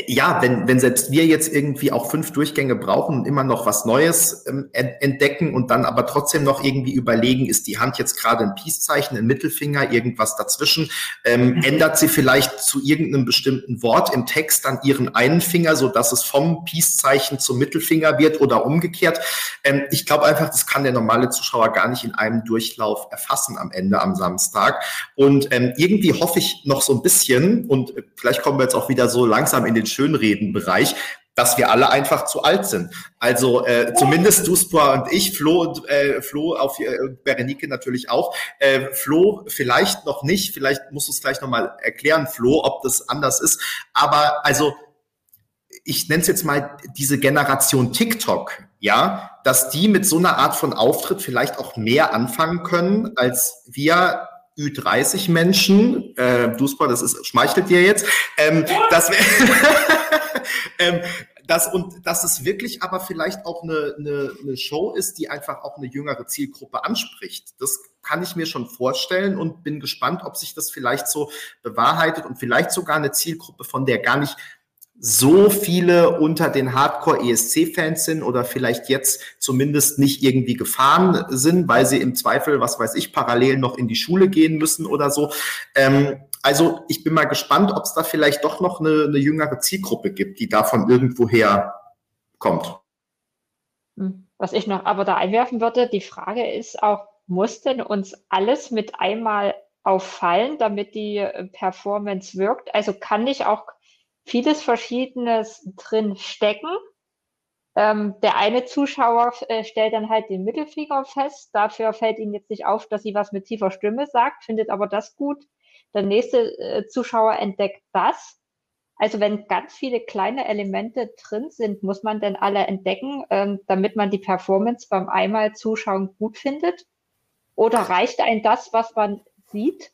Speaker 1: ja, wenn, wenn selbst wir jetzt irgendwie auch fünf Durchgänge brauchen und immer noch was Neues ähm, entdecken und dann aber trotzdem noch irgendwie überlegen, ist die Hand jetzt gerade ein Peace-Zeichen, ein Mittelfinger, irgendwas dazwischen, ähm, mhm. ändert sie vielleicht zu irgendeinem bestimmten Wort im Text dann ihren einen Finger, so dass es vom Peace-Zeichen zum Mittelfinger wird oder umgekehrt. Ähm, ich glaube einfach, das kann der normale Zuschauer gar nicht in einem Durchlauf erfassen am Ende am Samstag. Und ähm, irgendwie hoffe ich noch so ein bisschen und vielleicht kommen wir jetzt auch wieder so langsam in den Schönreden-Bereich, dass wir alle einfach zu alt sind. Also äh, zumindest Duspra und ich, Flo und äh, Flo auf äh, Berenike natürlich auch. Äh, Flo vielleicht noch nicht, vielleicht musst du es gleich nochmal erklären, Flo, ob das anders ist. Aber also ich nenne es jetzt mal diese Generation TikTok, ja, dass die mit so einer Art von Auftritt vielleicht auch mehr anfangen können, als wir Ü30 Menschen, äh, Duspor, das ist, schmeichelt dir jetzt, ähm, dass, [laughs] ähm, das, und dass es wirklich aber vielleicht auch eine, eine, eine Show ist, die einfach auch eine jüngere Zielgruppe anspricht. Das kann ich mir schon vorstellen und bin gespannt, ob sich das vielleicht so bewahrheitet und vielleicht sogar eine Zielgruppe, von der gar nicht so viele unter den Hardcore-ESC-Fans sind oder vielleicht jetzt zumindest nicht irgendwie gefahren sind, weil sie im Zweifel, was weiß ich, parallel noch in die Schule gehen müssen oder so. Ähm, also ich bin mal gespannt, ob es da vielleicht doch noch eine, eine jüngere Zielgruppe gibt, die davon irgendwoher kommt.
Speaker 5: Hm, was ich noch aber da einwerfen würde, die Frage ist auch, muss denn uns alles mit einmal auffallen, damit die äh, Performance wirkt? Also kann ich auch vieles Verschiedenes drin stecken. Ähm, der eine Zuschauer äh, stellt dann halt den Mittelfinger fest. Dafür fällt ihm jetzt nicht auf, dass sie was mit tiefer Stimme sagt, findet aber das gut. Der nächste äh, Zuschauer entdeckt das. Also wenn ganz viele kleine Elemente drin sind, muss man denn alle entdecken, ähm, damit man die Performance beim einmal Zuschauen gut findet? Oder reicht ein das, was man sieht?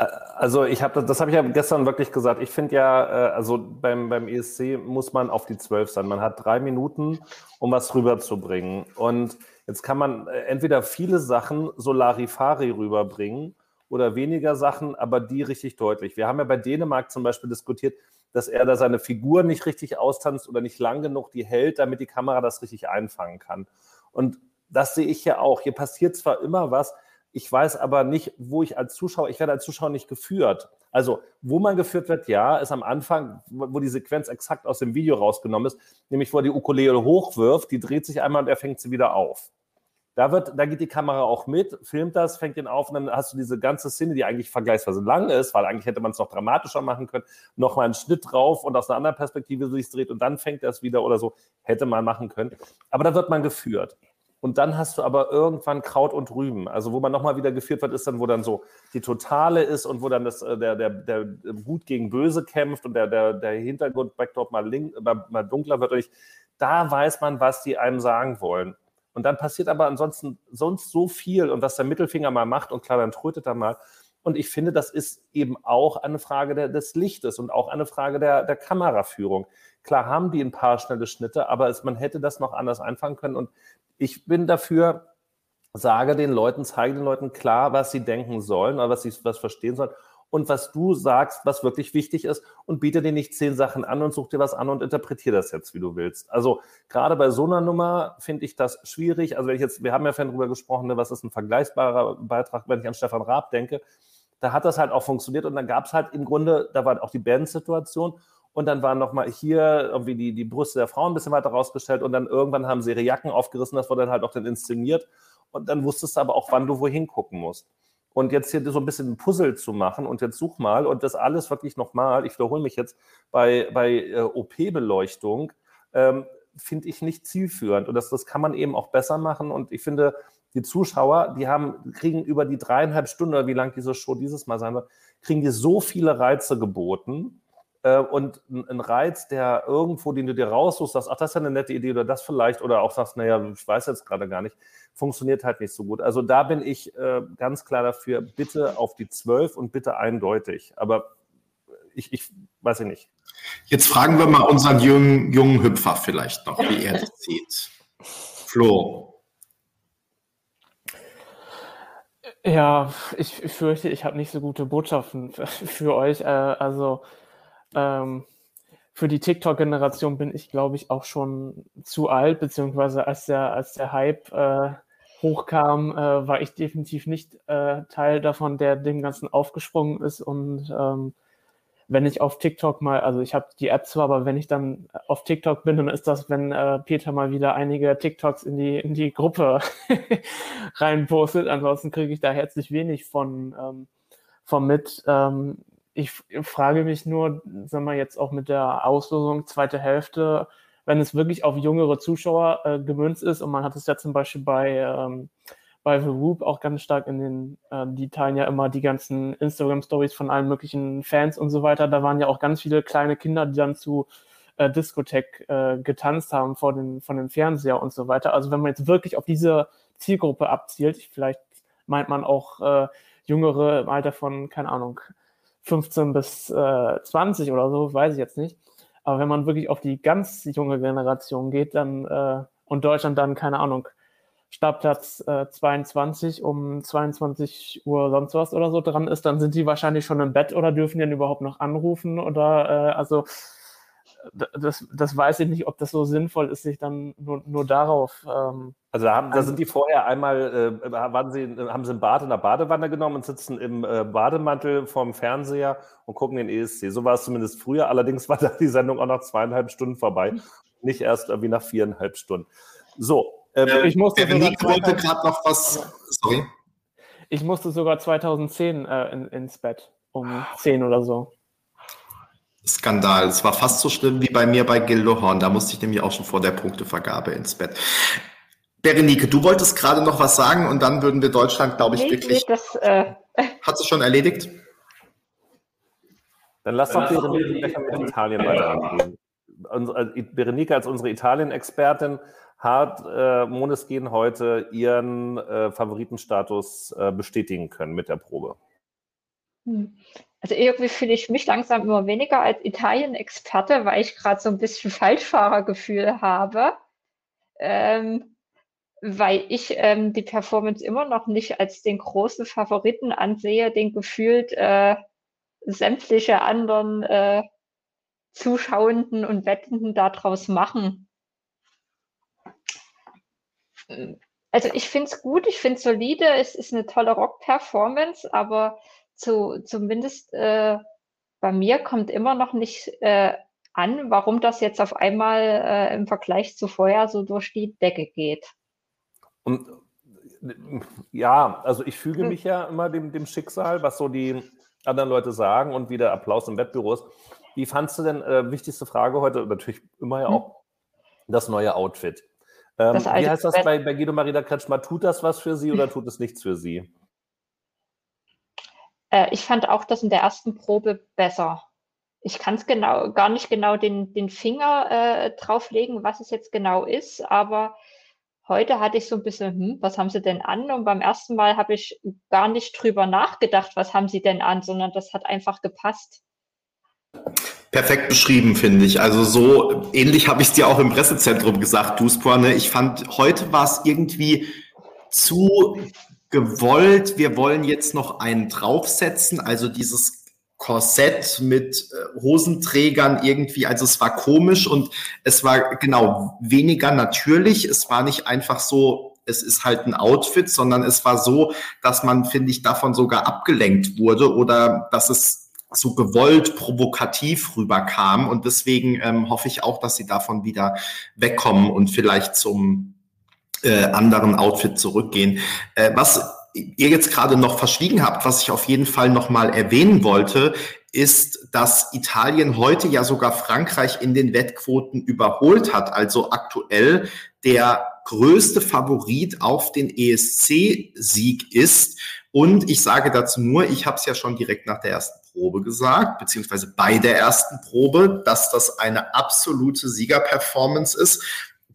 Speaker 4: Also ich habe das habe ich ja gestern wirklich gesagt. Ich finde ja, äh, also beim, beim ESC muss man auf die zwölf sein. Man hat drei Minuten, um was rüberzubringen. Und jetzt kann man äh, entweder viele Sachen so Larifari rüberbringen oder weniger Sachen, aber die richtig deutlich. Wir haben ja bei Dänemark zum Beispiel diskutiert, dass er da seine Figur nicht richtig austanzt oder nicht lang genug die hält, damit die Kamera das richtig einfangen kann. Und das sehe ich ja auch. Hier passiert zwar immer was, ich weiß aber nicht, wo ich als Zuschauer, ich werde als Zuschauer nicht geführt. Also, wo man geführt wird, ja, ist am Anfang, wo die Sequenz exakt aus dem Video rausgenommen ist, nämlich wo er die Ukulele hochwirft, die dreht sich einmal und er fängt sie wieder auf. Da, wird, da geht die Kamera auch mit, filmt das, fängt den auf und dann hast du diese ganze Szene, die eigentlich vergleichsweise lang ist, weil eigentlich hätte man es noch dramatischer machen können, nochmal einen Schnitt drauf und aus einer anderen Perspektive sich dreht und dann fängt er es wieder oder so, hätte man machen können. Aber da wird man geführt. Und dann hast du aber irgendwann Kraut und Rüben. Also wo man nochmal wieder geführt wird, ist dann, wo dann so die Totale ist und wo dann das, äh, der, der, der Gut gegen Böse kämpft und der, der, der Hintergrund Backdrop mal, link, mal dunkler wird. Und ich, da weiß man, was die einem sagen wollen. Und dann passiert aber ansonsten sonst so viel und was der Mittelfinger mal macht und klar, dann trötet er mal. Und ich finde, das ist eben auch eine Frage der, des Lichtes und auch eine Frage der, der Kameraführung. Klar haben die ein paar schnelle Schnitte, aber es, man hätte das noch anders einfangen können. Und ich bin dafür, sage den Leuten, zeige den Leuten klar, was sie denken sollen oder was sie was verstehen sollen. und was du sagst, was wirklich wichtig ist und biete dir nicht zehn Sachen an und such dir was an und interpretiere das jetzt, wie du willst. Also gerade bei so einer Nummer finde ich das schwierig. Also wenn ich jetzt, wir haben ja vorhin drüber gesprochen, ne, was ist ein vergleichbarer Beitrag, wenn ich an Stefan Raab denke, da hat das halt auch funktioniert und dann gab es halt im Grunde, da war auch die Bandsituation und dann waren nochmal hier irgendwie die, die Brüste der Frauen ein bisschen weiter rausgestellt und dann irgendwann haben sie ihre Jacken aufgerissen, das wurde dann halt auch dann inszeniert und dann wusstest du aber auch, wann du wohin gucken musst. Und jetzt hier so ein bisschen ein Puzzle zu machen und jetzt such mal und das alles wirklich nochmal, ich wiederhole mich jetzt, bei, bei äh, OP-Beleuchtung, ähm, finde ich nicht zielführend. Und das, das kann man eben auch besser machen. Und ich finde, die Zuschauer, die haben, kriegen über die dreieinhalb Stunden oder wie lang diese Show dieses Mal sein wird, kriegen die so viele Reize geboten. Äh, und ein, Reiz, der irgendwo, den du dir raussuchst, sagst, ach, das ist ja eine nette Idee oder das vielleicht, oder auch sagst, naja, ich weiß jetzt gerade gar nicht, funktioniert halt nicht so gut. Also da bin ich äh, ganz klar dafür, bitte auf die 12 und bitte eindeutig. Aber ich, ich weiß ich nicht.
Speaker 1: Jetzt fragen wir mal unseren jungen, jungen Hüpfer vielleicht noch, wie er das sieht. Flo.
Speaker 3: Ja, ich fürchte, ich habe nicht so gute Botschaften für euch. Äh, also ähm, für die TikTok-Generation bin ich, glaube ich, auch schon zu alt, beziehungsweise als der, als der Hype äh, hochkam, äh, war ich definitiv nicht äh, Teil davon, der dem Ganzen aufgesprungen ist. Und ähm, wenn ich auf TikTok mal, also ich habe die App zwar, aber wenn ich dann auf TikTok bin, dann ist das, wenn äh, Peter mal wieder einige TikToks in die, in die Gruppe [laughs] reinpostet. Ansonsten kriege ich da herzlich wenig von, ähm, von mit. Ähm, ich frage mich nur, sagen wir jetzt auch mit der Auslosung zweite Hälfte, wenn es wirklich auf jüngere Zuschauer äh, gemünzt ist und man hat es ja zum Beispiel bei, ähm, bei The Whoop auch ganz stark in den, äh, die teilen ja immer die ganzen Instagram-Stories von allen möglichen Fans und so weiter. Da waren ja auch ganz viele kleine Kinder, die dann zu äh, Diskothek äh, getanzt haben vor dem, von dem Fernseher und so weiter. Also wenn man jetzt wirklich auf diese Zielgruppe abzielt, vielleicht meint man auch äh, Jüngere im Alter von, keine Ahnung, 15 bis äh, 20 oder so, weiß ich jetzt nicht. Aber wenn man wirklich auf die ganz junge Generation geht, dann äh, und Deutschland dann, keine Ahnung, Startplatz äh, 22 um 22 Uhr sonst was oder so dran ist, dann sind die wahrscheinlich schon im Bett oder dürfen die dann überhaupt noch anrufen oder äh, also das, das weiß ich nicht, ob das so sinnvoll ist, sich dann nur, nur darauf. Ähm,
Speaker 4: also da, haben, da sind die vorher einmal, äh, waren sie, haben sie ein Bad in der Badewanne genommen und sitzen im äh, Bademantel vorm Fernseher und gucken den ESC. So war es zumindest früher. Allerdings war [laughs] da die Sendung auch nach zweieinhalb Stunden vorbei, nicht erst irgendwie nach viereinhalb Stunden. So.
Speaker 1: Ähm, äh, ich musste Veronique wollte gerade noch was. Sorry.
Speaker 3: Ich musste sogar 2010 äh, in, ins Bett um 10 oder so.
Speaker 1: Skandal. Es war fast so schlimm wie bei mir bei Gildohorn. Da musste ich nämlich auch schon vor der Punktevergabe ins Bett. Berenike, du wolltest gerade noch was sagen und dann würden wir Deutschland, glaube ich, nee, wirklich. Nee, das, äh... [laughs] Hat sie schon erledigt?
Speaker 4: Dann lass doch Berenike mit Italien weitergehen. Äh, Berenike als unsere Italien-Expertin hat äh, Moneskin heute ihren äh, Favoritenstatus äh, bestätigen können mit der Probe.
Speaker 5: Also irgendwie fühle ich mich langsam immer weniger als Italien-Experte, weil ich gerade so ein bisschen [laughs] Falschfahrergefühl habe. Ähm, weil ich ähm, die Performance immer noch nicht als den großen Favoriten ansehe, den gefühlt äh, sämtliche anderen äh, Zuschauenden und Wettenden daraus machen. Also ich finde es gut, ich finde es solide, es ist eine tolle Rock-Performance, aber zu, zumindest äh, bei mir kommt immer noch nicht äh, an, warum das jetzt auf einmal äh, im Vergleich zu vorher so durch die Decke geht.
Speaker 4: Und ja, also ich füge hm. mich ja immer dem, dem Schicksal, was so die anderen Leute sagen und wie der Applaus im Wettbüro ist. Wie fandst du denn, äh, wichtigste Frage heute, natürlich immer ja hm. auch, das neue Outfit? Ähm, das wie heißt das bei, bei Guido Marida Kretschmer? Tut das was für Sie oder tut es nichts für Sie?
Speaker 5: Äh, ich fand auch das in der ersten Probe besser. Ich kann es genau, gar nicht genau den, den Finger äh, drauflegen, was es jetzt genau ist, aber heute hatte ich so ein bisschen, hm, was haben sie denn an? Und beim ersten Mal habe ich gar nicht drüber nachgedacht, was haben sie denn an, sondern das hat einfach gepasst.
Speaker 1: Perfekt beschrieben, finde ich. Also so ähnlich habe ich es dir auch im Pressezentrum gesagt, Duspor. Ne? Ich fand, heute war es irgendwie zu gewollt, wir wollen jetzt noch einen draufsetzen. Also dieses Korsett mit äh, Hosenträgern irgendwie. Also es war komisch und es war genau weniger natürlich. Es war nicht einfach so, es ist halt ein Outfit, sondern es war so, dass man, finde ich, davon sogar abgelenkt wurde oder dass es so gewollt provokativ rüberkam. Und deswegen ähm, hoffe ich auch, dass sie davon wieder wegkommen und vielleicht zum äh, anderen Outfit zurückgehen. Äh, was ihr jetzt gerade noch verschwiegen habt, was ich auf jeden Fall noch mal erwähnen wollte, ist, dass Italien heute ja sogar Frankreich in den Wettquoten überholt hat. Also aktuell der größte Favorit auf den ESC-Sieg ist. Und ich sage dazu nur, ich habe es ja schon direkt nach der ersten Probe gesagt, beziehungsweise bei der ersten Probe, dass das eine absolute Siegerperformance ist.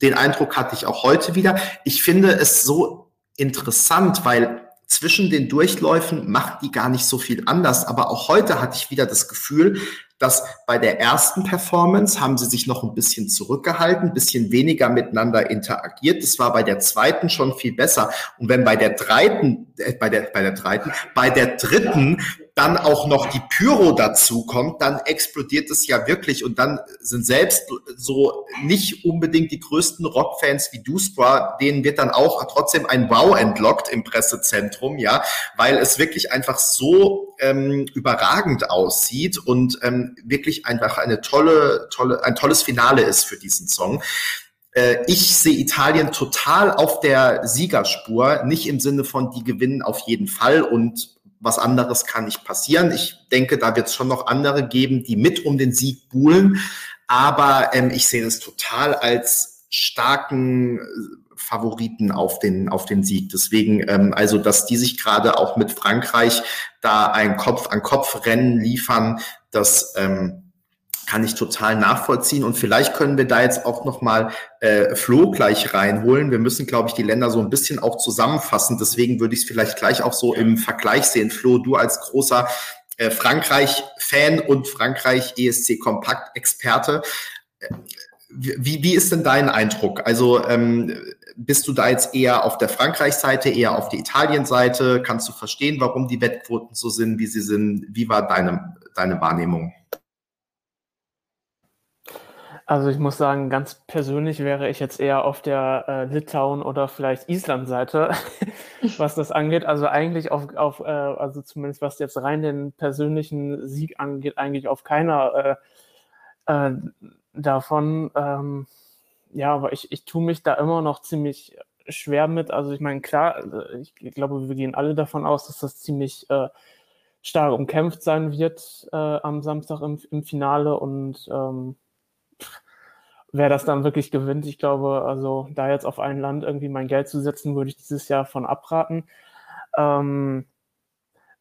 Speaker 1: Den Eindruck hatte ich auch heute wieder. Ich finde es so interessant, weil zwischen den Durchläufen macht die gar nicht so viel anders. Aber auch heute hatte ich wieder das Gefühl, dass bei der ersten Performance haben sie sich noch ein bisschen zurückgehalten, ein bisschen weniger miteinander interagiert. Das war bei der zweiten schon viel besser. Und wenn bei der dreiten, äh, bei der, bei der dreiten, bei der dritten dann auch noch die Pyro dazu kommt, dann explodiert es ja wirklich und dann sind selbst so nicht unbedingt die größten Rockfans wie Dusbra, denen wird dann auch trotzdem ein Wow entlockt im Pressezentrum, ja, weil es wirklich einfach so ähm, überragend aussieht und ähm, wirklich einfach eine tolle, tolle, ein tolles Finale ist für diesen Song. Äh, ich sehe Italien total auf der Siegerspur, nicht im Sinne von, die gewinnen auf jeden Fall und was anderes kann nicht passieren. Ich denke, da wird es schon noch andere geben, die mit um den Sieg buhlen. Aber ähm, ich sehe das total als starken äh, Favoriten auf den, auf den Sieg. Deswegen, ähm, also, dass die sich gerade auch mit Frankreich da ein Kopf-an-Kopf-Rennen liefern, das ähm, kann ich total nachvollziehen. Und vielleicht können wir da jetzt auch nochmal äh, Flo gleich reinholen. Wir müssen, glaube ich, die Länder so ein bisschen auch zusammenfassen. Deswegen würde ich es vielleicht gleich auch so im Vergleich sehen. Flo, du als großer äh, Frankreich-Fan und Frankreich-ESC-Kompakt-Experte. Äh, wie, wie ist denn dein Eindruck? Also ähm, bist du da jetzt eher auf der Frankreich-Seite, eher auf die Italien-Seite? Kannst du verstehen, warum die Wettquoten so sind, wie sie sind? Wie war deine, deine Wahrnehmung?
Speaker 3: Also ich muss sagen, ganz persönlich wäre ich jetzt eher auf der äh, Litauen oder vielleicht Island-Seite, [laughs] was das angeht. Also eigentlich auf, auf äh, also zumindest was jetzt rein den persönlichen Sieg angeht, eigentlich auf keiner äh, äh, davon. Ähm, ja, aber ich, ich tue mich da immer noch ziemlich schwer mit. Also ich meine, klar, äh, ich glaube, wir gehen alle davon aus, dass das ziemlich äh, stark umkämpft sein wird am Samstag im, im Finale und ähm, wer das dann wirklich gewinnt, ich glaube, also da jetzt auf ein Land irgendwie mein Geld zu setzen, würde ich dieses Jahr von abraten. Ähm,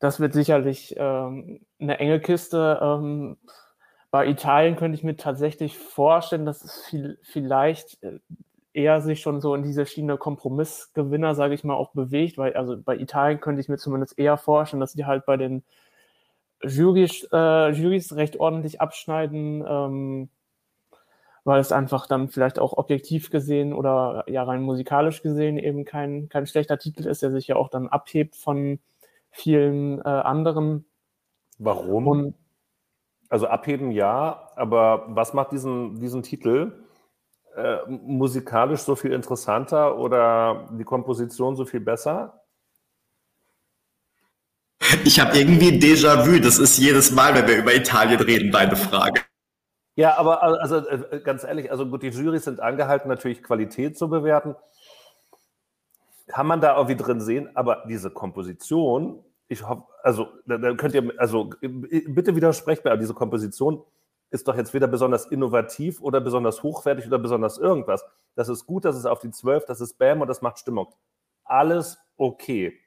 Speaker 3: das wird sicherlich ähm, eine enge Kiste. Ähm, bei Italien könnte ich mir tatsächlich vorstellen, dass es viel, vielleicht äh, eher sich schon so in diese Schiene Kompromissgewinner, sage ich mal, auch bewegt, weil also bei Italien könnte ich mir zumindest eher vorstellen, dass die halt bei den Jurys, äh, Jurys recht ordentlich abschneiden. Weil es einfach dann vielleicht auch objektiv gesehen oder ja rein musikalisch gesehen eben kein, kein schlechter Titel ist, der sich ja auch dann abhebt von vielen äh, anderen.
Speaker 4: Warum? Und, also abheben ja, aber was macht diesen, diesen Titel äh, musikalisch so viel interessanter oder die Komposition so viel besser?
Speaker 1: Ich habe irgendwie Déjà-vu. Das ist jedes Mal, wenn wir über Italien reden, deine Frage.
Speaker 4: Ja, aber also äh, ganz ehrlich, also gut, die Jurys sind angehalten, natürlich Qualität zu bewerten. Kann man da irgendwie drin sehen, aber diese Komposition, ich hoffe, also da könnt ihr, also bitte widersprecht mir, aber diese Komposition ist doch jetzt weder besonders innovativ oder besonders hochwertig oder besonders irgendwas. Das ist gut, das ist auf die 12, das ist Bam und das macht Stimmung. Alles okay.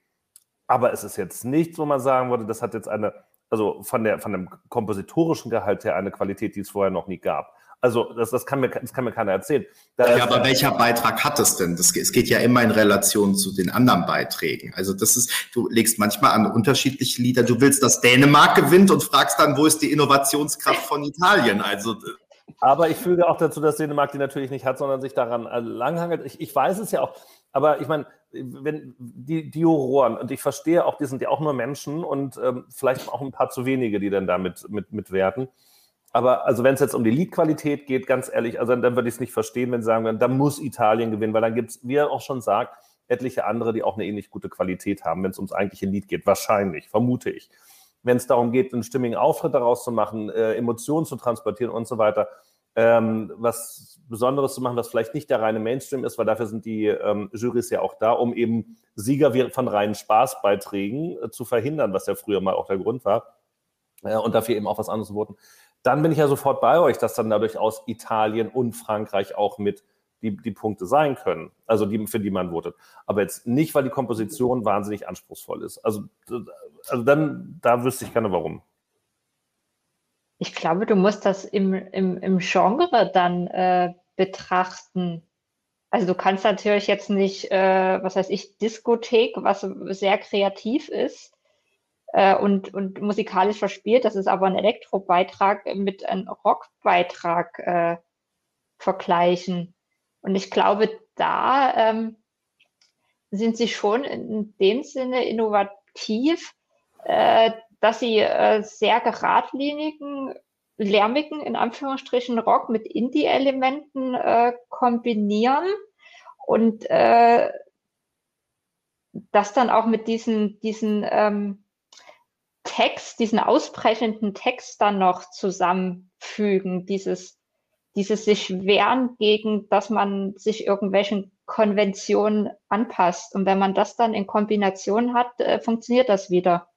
Speaker 4: Aber es ist jetzt nichts, wo man sagen würde, das hat jetzt eine also von, der, von dem kompositorischen Gehalt her eine Qualität, die es vorher noch nie gab. Also das, das, kann, mir, das kann mir keiner erzählen.
Speaker 1: Da ja, aber welcher Beitrag hat es denn? Das, es geht ja immer in Relation zu den anderen Beiträgen. Also das ist, du legst manchmal an unterschiedliche Lieder. Du willst, dass Dänemark gewinnt und fragst dann, wo ist die Innovationskraft von Italien? Also
Speaker 4: aber ich füge auch dazu, dass Dänemark die natürlich nicht hat, sondern sich daran langhangelt. Ich, ich weiß es ja auch. Aber ich meine, wenn die, die Juroren, und ich verstehe auch, die sind ja auch nur Menschen und ähm, vielleicht auch ein paar zu wenige, die dann damit mit, mitwerten. Aber also wenn es jetzt um die Liedqualität geht, ganz ehrlich, also dann würde ich es nicht verstehen, wenn sie sagen, dann muss Italien gewinnen, weil dann gibt es, wie er auch schon sagt, etliche andere, die auch eine ähnlich gute Qualität haben, wenn es ums eigentliche Lied geht. Wahrscheinlich, vermute ich. Wenn es darum geht, einen stimmigen Auftritt daraus zu machen, äh, Emotionen zu transportieren und so weiter, ähm, was Besonderes zu machen, was vielleicht nicht der reine Mainstream ist, weil dafür sind die ähm, Jurys ja auch da, um eben Sieger von reinen Spaßbeiträgen äh, zu verhindern, was ja früher mal auch der Grund war, äh, und dafür eben auch was anderes wurden. Dann bin ich ja sofort bei euch, dass dann dadurch aus Italien und Frankreich auch mit die, die Punkte sein können, also die, für die man votet. Aber jetzt nicht, weil die Komposition wahnsinnig anspruchsvoll ist. Also, also dann, da wüsste ich gerne warum.
Speaker 5: Ich glaube, du musst das im, im, im Genre dann äh, betrachten. Also du kannst natürlich jetzt nicht, äh, was weiß ich, Diskothek, was sehr kreativ ist äh, und, und musikalisch verspielt, das ist aber ein Elektrobeitrag mit einem Rockbeitrag äh, vergleichen. Und ich glaube, da ähm, sind sie schon in dem Sinne innovativ, äh, dass sie äh, sehr geradlinigen, lärmigen, in Anführungsstrichen, Rock mit Indie-Elementen äh, kombinieren und äh, das dann auch mit diesen, diesen ähm, Text, diesen ausbrechenden Text dann noch zusammenfügen, dieses dieses sich wehren gegen, dass man sich irgendwelchen Konventionen anpasst. Und wenn man das dann in Kombination hat, äh, funktioniert das wieder.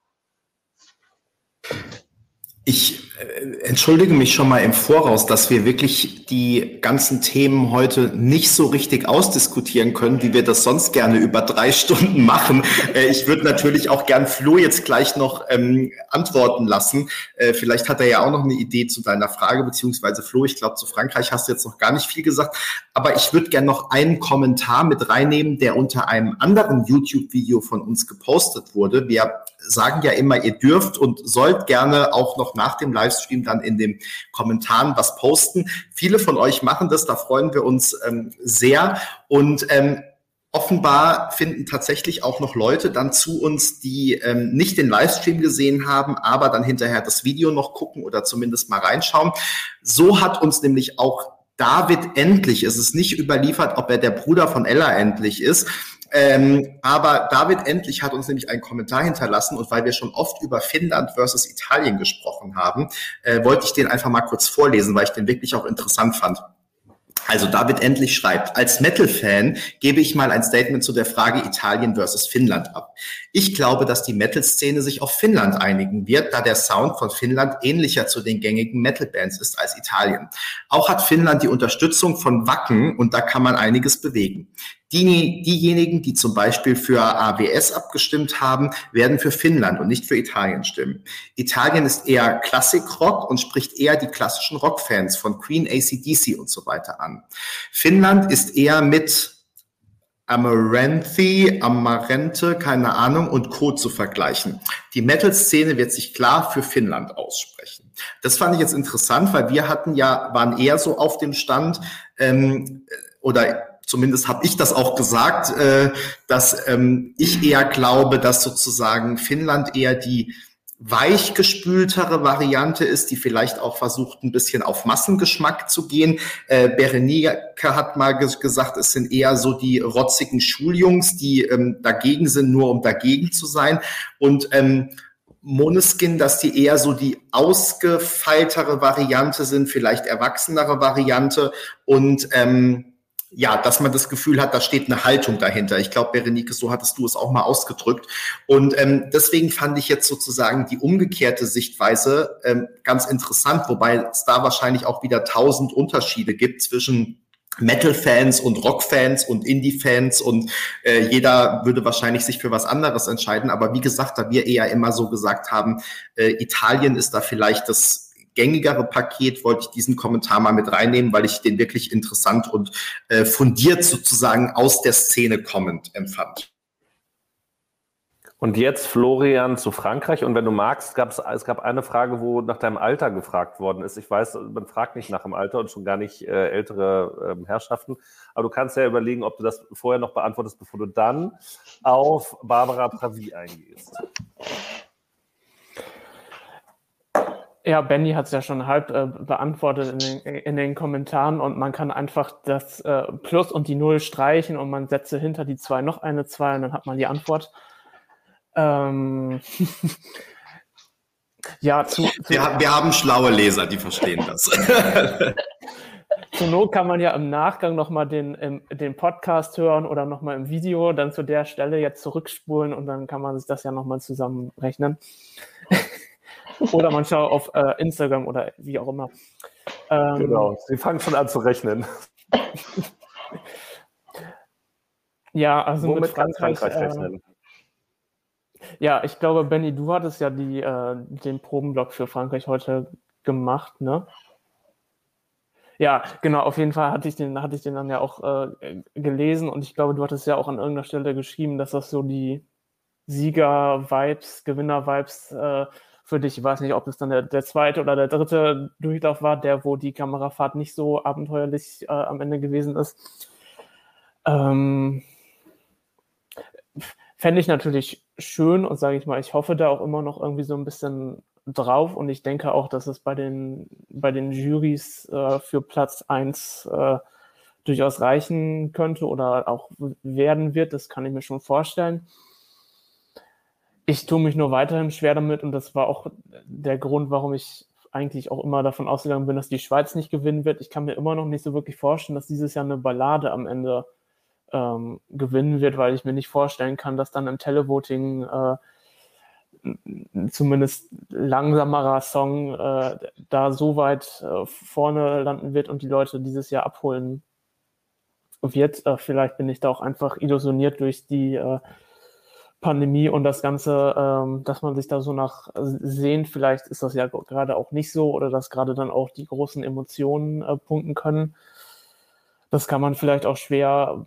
Speaker 1: Ich äh, entschuldige mich schon mal im Voraus, dass wir wirklich die ganzen Themen heute nicht so richtig ausdiskutieren können, wie wir das sonst gerne über drei Stunden machen. Äh, ich würde natürlich auch gern Flo jetzt gleich noch ähm, antworten lassen. Äh, vielleicht hat er ja auch noch eine Idee zu deiner Frage, beziehungsweise Flo, ich glaube, zu Frankreich hast du jetzt noch gar nicht viel gesagt. Aber ich würde gern noch einen Kommentar mit reinnehmen, der unter einem anderen YouTube-Video von uns gepostet wurde. Wir sagen ja immer, ihr dürft und sollt gerne auch noch nach dem Livestream dann in den Kommentaren was posten. Viele von euch machen das, da freuen wir uns ähm, sehr. Und ähm, offenbar finden tatsächlich auch noch Leute dann zu uns, die ähm, nicht den Livestream gesehen haben, aber dann hinterher das Video noch gucken oder zumindest mal reinschauen. So hat uns nämlich auch David endlich, es ist nicht überliefert, ob er der Bruder von Ella endlich ist, ähm, aber David endlich hat uns nämlich einen Kommentar hinterlassen und weil wir schon oft über Finnland versus Italien gesprochen haben, äh, wollte ich den einfach mal kurz vorlesen, weil ich den wirklich auch interessant fand. Also David endlich schreibt, als Metal-Fan gebe ich mal ein Statement zu der Frage Italien versus Finnland ab. Ich glaube, dass die Metal-Szene sich auf Finnland einigen wird, da der Sound von Finnland ähnlicher zu den gängigen Metal-Bands ist als Italien. Auch hat Finnland die Unterstützung von Wacken und da kann man einiges bewegen. Die, diejenigen, die zum Beispiel für AWS abgestimmt haben, werden für Finnland und nicht für Italien stimmen. Italien ist eher Klassikrock und spricht eher die klassischen Rockfans von Queen, ACDC und so weiter an. Finnland ist eher mit Amaranthi, Amarente, keine Ahnung, und Co. zu vergleichen. Die Metal-Szene wird sich klar für Finnland aussprechen. Das fand ich jetzt interessant, weil wir hatten ja, waren eher so auf dem Stand, ähm, oder zumindest habe ich das auch gesagt, äh, dass ähm, ich eher glaube, dass sozusagen Finnland eher die weichgespültere Variante ist, die vielleicht auch versucht, ein bisschen auf Massengeschmack zu gehen. Äh, Berenike hat mal gesagt, es sind eher so die rotzigen Schuljungs, die ähm, dagegen sind, nur um dagegen zu sein. Und ähm, Moneskin, dass die eher so die ausgefeiltere Variante sind, vielleicht erwachsenere Variante. Und ähm, ja, dass man das Gefühl hat, da steht eine Haltung dahinter. Ich glaube, Berenike, so hattest du es auch mal ausgedrückt. Und ähm, deswegen fand ich jetzt sozusagen die umgekehrte Sichtweise ähm, ganz interessant, wobei es da wahrscheinlich auch wieder tausend Unterschiede gibt zwischen Metal-Fans und Rock-Fans und Indie-Fans und äh, jeder würde wahrscheinlich sich für was anderes entscheiden. Aber wie gesagt, da wir eher immer so gesagt haben, äh, Italien ist da vielleicht das gängigere Paket wollte ich diesen Kommentar mal mit reinnehmen, weil ich den wirklich interessant und äh, fundiert sozusagen aus der Szene kommend empfand.
Speaker 4: Und jetzt Florian zu Frankreich. Und wenn du magst, gab es, es gab eine Frage, wo nach deinem Alter gefragt worden ist. Ich weiß, man fragt nicht nach dem Alter und schon gar nicht äh, ältere äh, Herrschaften. Aber du kannst ja überlegen, ob du das vorher noch beantwortest, bevor du dann auf Barbara Pravi eingehst.
Speaker 3: Ja, Benny hat es ja schon halb äh, beantwortet in den, in den, Kommentaren und man kann einfach das äh, Plus und die Null streichen und man setze hinter die zwei noch eine zwei und dann hat man die Antwort. Ähm, [laughs]
Speaker 1: ja, zu, zu wir, wir, haben schlaue Leser, die verstehen das. [laughs]
Speaker 3: Zur Not kann man ja im Nachgang nochmal den, den Podcast hören oder nochmal im Video, dann zu der Stelle jetzt zurückspulen und dann kann man sich das ja nochmal zusammenrechnen. Oder man schaut auf äh, Instagram oder wie auch immer.
Speaker 4: Ähm, genau, sie fangen schon an zu rechnen.
Speaker 3: ja, also Womit mit Frankreich, Frankreich rechnen? Äh, ja, ich glaube, Benny, du hattest ja die, äh, den Probenblock für Frankreich heute gemacht, ne? Ja, genau, auf jeden Fall hatte ich den, hatte ich den dann ja auch äh, gelesen und ich glaube, du hattest ja auch an irgendeiner Stelle geschrieben, dass das so die Sieger-Vibes, Gewinner-Vibes äh, für dich, ich weiß nicht, ob es dann der, der, zweite oder der dritte Durchlauf war, der, wo die Kamerafahrt nicht so abenteuerlich äh, am Ende gewesen ist. Ähm, Fände ich natürlich schön und sage ich mal, ich hoffe da auch immer noch irgendwie so ein bisschen drauf und ich denke auch, dass es bei den, bei den Jurys äh, für Platz 1 äh, durchaus reichen könnte oder auch werden wird. Das kann ich mir schon vorstellen. Ich tue mich nur weiterhin schwer damit und das war auch der Grund, warum ich eigentlich auch immer davon ausgegangen bin, dass die Schweiz nicht gewinnen wird. Ich kann mir immer noch nicht so wirklich vorstellen, dass dieses Jahr eine Ballade am Ende ähm, gewinnen wird, weil ich mir nicht vorstellen kann, dass dann im Televoting äh, zumindest langsamerer Song äh, da so weit äh, vorne landen wird und die Leute dieses Jahr abholen wird. Äh, vielleicht bin ich da auch einfach illusioniert durch die äh, Pandemie und das Ganze, ähm, dass man sich da so nach sehnt. Vielleicht ist das ja gerade auch nicht so oder dass gerade dann auch die großen Emotionen äh, punkten können. Das kann man vielleicht auch schwer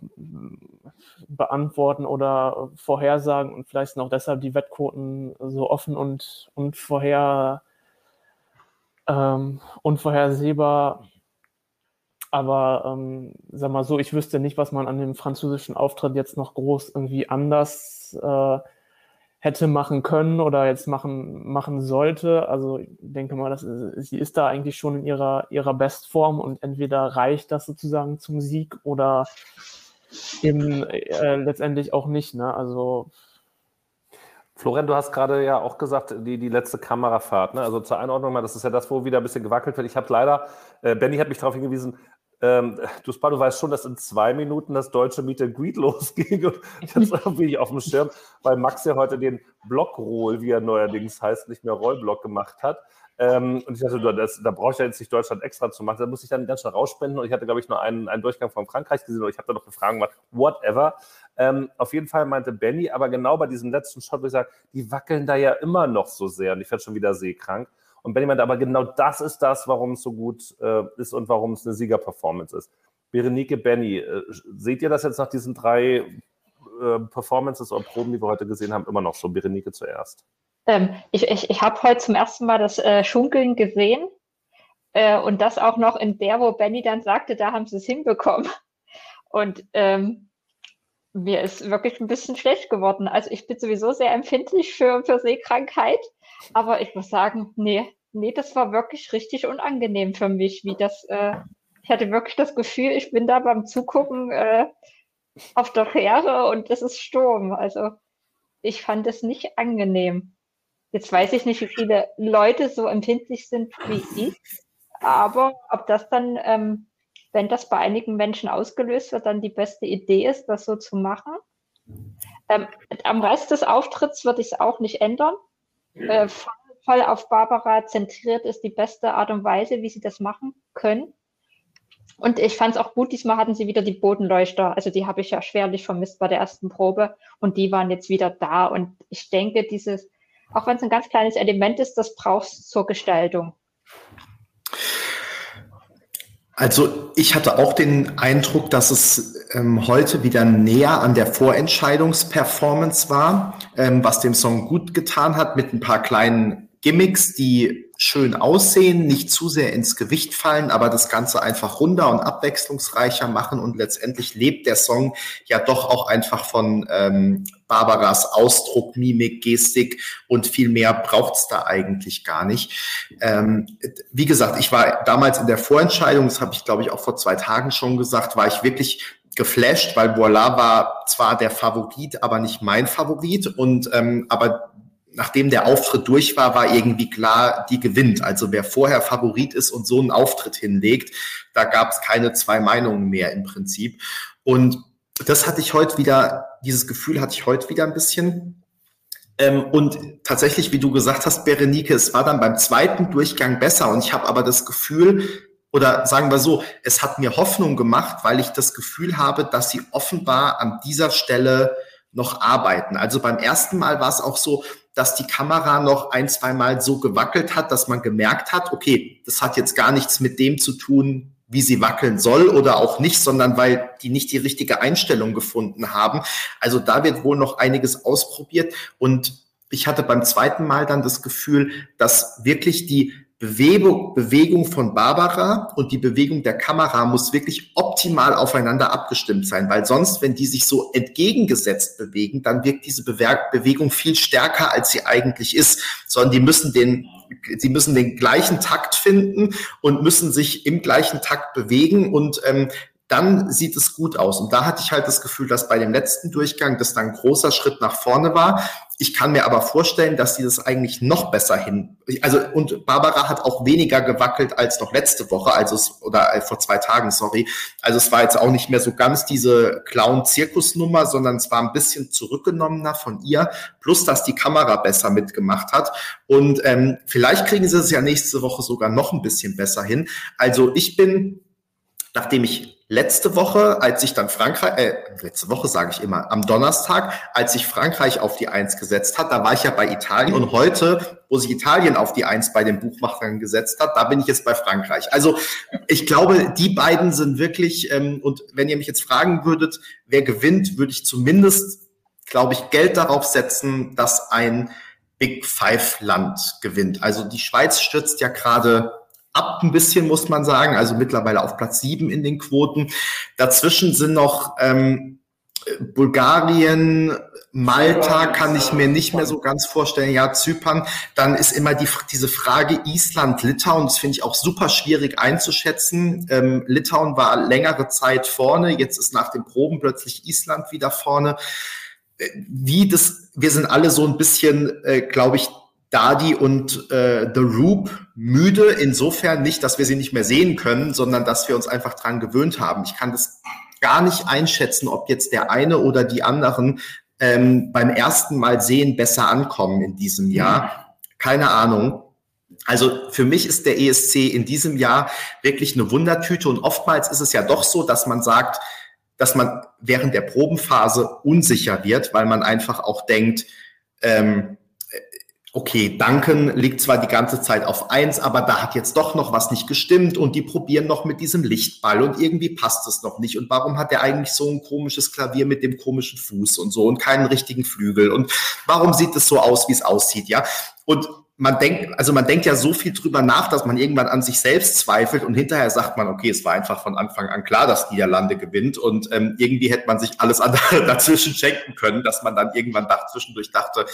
Speaker 3: beantworten oder vorhersagen und vielleicht sind auch deshalb die Wettquoten so offen und, und vorher, ähm, unvorhersehbar. Aber ähm, sag mal so, ich wüsste nicht, was man an dem französischen Auftritt jetzt noch groß irgendwie anders äh, hätte machen können oder jetzt machen, machen sollte. Also ich denke mal, dass, sie ist da eigentlich schon in ihrer, ihrer Bestform und entweder reicht das sozusagen zum Sieg oder eben äh, letztendlich auch nicht. Ne? Also
Speaker 4: Florian, du hast gerade ja auch gesagt, die, die letzte Kamerafahrt. Ne? Also zur Einordnung mal, das ist ja das, wo wieder ein bisschen gewackelt wird. Ich habe leider, äh, Benny hat mich darauf hingewiesen, ähm, du, Spa, weißt schon, dass in zwei Minuten das deutsche Meet and Greet [laughs] losging. Und [laughs] ich hatte es irgendwie auf dem Schirm, weil Max ja heute den Blockroll, wie er neuerdings heißt, nicht mehr Rollblock gemacht hat. Ähm, und ich dachte, das, da brauche ich ja jetzt nicht Deutschland extra zu machen. Da muss ich dann ganz schnell rausspenden. Und ich hatte, glaube ich, nur einen, einen Durchgang von Frankreich gesehen. Und ich habe da noch eine Frage gemacht, whatever. Ähm, auf jeden Fall meinte Benny, aber genau bei diesem letzten Shot, wo ich sage, die wackeln da ja immer noch so sehr. Und ich werde schon wieder seekrank. Und Benny meinte, aber genau das ist das, warum es so gut äh, ist und warum es eine Siegerperformance ist. Berenike, Benny, äh, seht ihr das jetzt nach diesen drei äh, Performances oder Proben, die wir heute gesehen haben, immer noch so? Berenike zuerst.
Speaker 5: Ähm, ich ich, ich habe heute zum ersten Mal das äh, Schunkeln gesehen äh, und das auch noch in der, wo Benny dann sagte, da haben sie es hinbekommen. Und ähm, mir ist wirklich ein bisschen schlecht geworden. Also ich bin sowieso sehr empfindlich für, für Seekrankheit, aber ich muss sagen, nee, nee, das war wirklich richtig unangenehm für mich, wie das, äh, ich hatte wirklich das Gefühl, ich bin da beim Zugucken äh, auf der Fähre und es ist Sturm. Also ich fand es nicht angenehm. Jetzt weiß ich nicht, wie viele Leute so empfindlich sind wie ich, aber ob das dann, ähm, wenn das bei einigen Menschen ausgelöst wird, dann die beste Idee ist, das so zu machen. Ähm, am Rest des Auftritts würde ich es auch nicht ändern. Äh, voll auf Barbara zentriert ist die beste Art und Weise, wie sie das machen können. Und ich fand es auch gut, diesmal hatten sie wieder die Bodenleuchter. Also die habe ich ja schwerlich vermisst bei der ersten Probe. Und die waren jetzt wieder da. Und ich denke, dieses auch wenn es ein ganz kleines Element ist, das brauchst du zur Gestaltung.
Speaker 1: Also ich hatte auch den Eindruck, dass es ähm, heute wieder näher an der Vorentscheidungsperformance war, ähm, was dem Song gut getan hat, mit ein paar kleinen Gimmicks, die schön aussehen, nicht zu sehr ins Gewicht fallen, aber das Ganze einfach runder und abwechslungsreicher machen. Und letztendlich lebt der Song ja doch auch einfach von ähm, Barbaras Ausdruck, Mimik, Gestik und viel mehr braucht's da eigentlich gar nicht. Ähm, wie gesagt, ich war damals in der Vorentscheidung, das habe ich glaube ich auch vor zwei Tagen schon gesagt, war ich wirklich geflasht, weil Voila war zwar der Favorit, aber nicht mein Favorit und ähm, aber nachdem der Auftritt durch war, war irgendwie klar, die gewinnt. Also wer vorher Favorit ist und so einen Auftritt hinlegt, da gab es keine zwei Meinungen mehr im Prinzip. Und das hatte ich heute wieder, dieses Gefühl hatte ich heute wieder ein bisschen. Ähm, und tatsächlich, wie du gesagt hast, Berenike, es war dann beim zweiten Durchgang besser. Und ich habe aber das Gefühl, oder sagen wir so, es hat mir Hoffnung gemacht, weil ich das Gefühl habe, dass sie offenbar an dieser Stelle noch arbeiten. Also beim ersten Mal war es auch so, dass die Kamera noch ein, zwei so gewackelt hat, dass man gemerkt hat, okay, das hat jetzt gar nichts mit dem zu tun, wie sie wackeln soll oder auch nicht, sondern weil die nicht die richtige Einstellung gefunden haben. Also da wird wohl noch einiges ausprobiert und ich hatte beim zweiten Mal dann das Gefühl, dass wirklich die Bewegung, Bewegung von Barbara und die Bewegung der Kamera muss wirklich optimal aufeinander abgestimmt sein, weil sonst, wenn die sich so entgegengesetzt bewegen, dann wirkt diese Bewegung viel stärker, als sie eigentlich ist, sondern die müssen den, sie müssen den gleichen Takt finden und müssen sich im gleichen Takt bewegen und ähm, dann sieht es gut aus. Und da hatte ich halt das Gefühl, dass bei dem letzten Durchgang das dann ein großer Schritt nach vorne war. Ich kann mir aber vorstellen, dass sie das eigentlich noch besser hin, also, und Barbara hat auch weniger gewackelt als noch letzte Woche, also, oder äh, vor zwei Tagen, sorry. Also, es war jetzt auch nicht mehr so ganz diese Clown-Zirkus-Nummer, sondern es war ein bisschen zurückgenommener von ihr, plus, dass die Kamera besser mitgemacht hat. Und ähm, vielleicht kriegen sie es ja nächste Woche sogar noch ein bisschen besser hin. Also, ich bin, nachdem ich letzte Woche, als ich dann Frankreich, äh, letzte Woche sage ich immer, am Donnerstag, als sich Frankreich auf die Eins gesetzt hat, da war ich ja bei Italien und heute, wo sich Italien auf die Eins bei den Buchmachern gesetzt hat, da bin ich jetzt bei Frankreich. Also ich glaube, die beiden sind wirklich, ähm, und wenn ihr mich jetzt fragen würdet, wer gewinnt, würde ich zumindest, glaube ich, Geld darauf setzen, dass ein Big Five Land gewinnt. Also die Schweiz stürzt ja gerade ab ein bisschen, muss man sagen. Also mittlerweile auf Platz sieben in den Quoten. Dazwischen sind noch ähm, Bulgarien, Malta kann ich mir nicht mehr so ganz vorstellen. Ja, Zypern. Dann ist immer die, diese Frage Island, Litauen. Das finde ich auch super schwierig einzuschätzen. Ähm, Litauen war längere Zeit vorne. Jetzt ist nach den Proben plötzlich Island wieder vorne. Äh, wie das, wir sind alle so ein bisschen, äh, glaube ich, Dadi und äh, The Roop müde, insofern nicht, dass wir sie nicht mehr sehen können, sondern dass wir uns einfach dran gewöhnt haben. Ich kann das gar nicht einschätzen, ob jetzt der eine oder die anderen ähm, beim ersten Mal sehen besser ankommen in diesem Jahr. Keine Ahnung. Also für mich ist der ESC in diesem Jahr wirklich eine Wundertüte und oftmals ist es ja doch so, dass man sagt, dass man während der Probenphase unsicher wird, weil man einfach auch denkt, ähm, okay, Duncan liegt zwar die ganze Zeit auf eins, aber da hat jetzt doch noch was nicht gestimmt und die probieren noch mit diesem Lichtball und irgendwie passt es noch nicht. Und warum hat er eigentlich so ein komisches Klavier mit dem komischen Fuß und so und keinen richtigen Flügel? Und warum sieht es so aus, wie es aussieht, ja? Und man denkt, also man denkt ja so viel drüber nach, dass man irgendwann an sich selbst zweifelt und hinterher sagt man, okay, es war einfach von Anfang an klar, dass Niederlande gewinnt und ähm, irgendwie hätte man sich alles andere [laughs] dazwischen schenken können, dass man dann irgendwann dacht, zwischendurch dachte,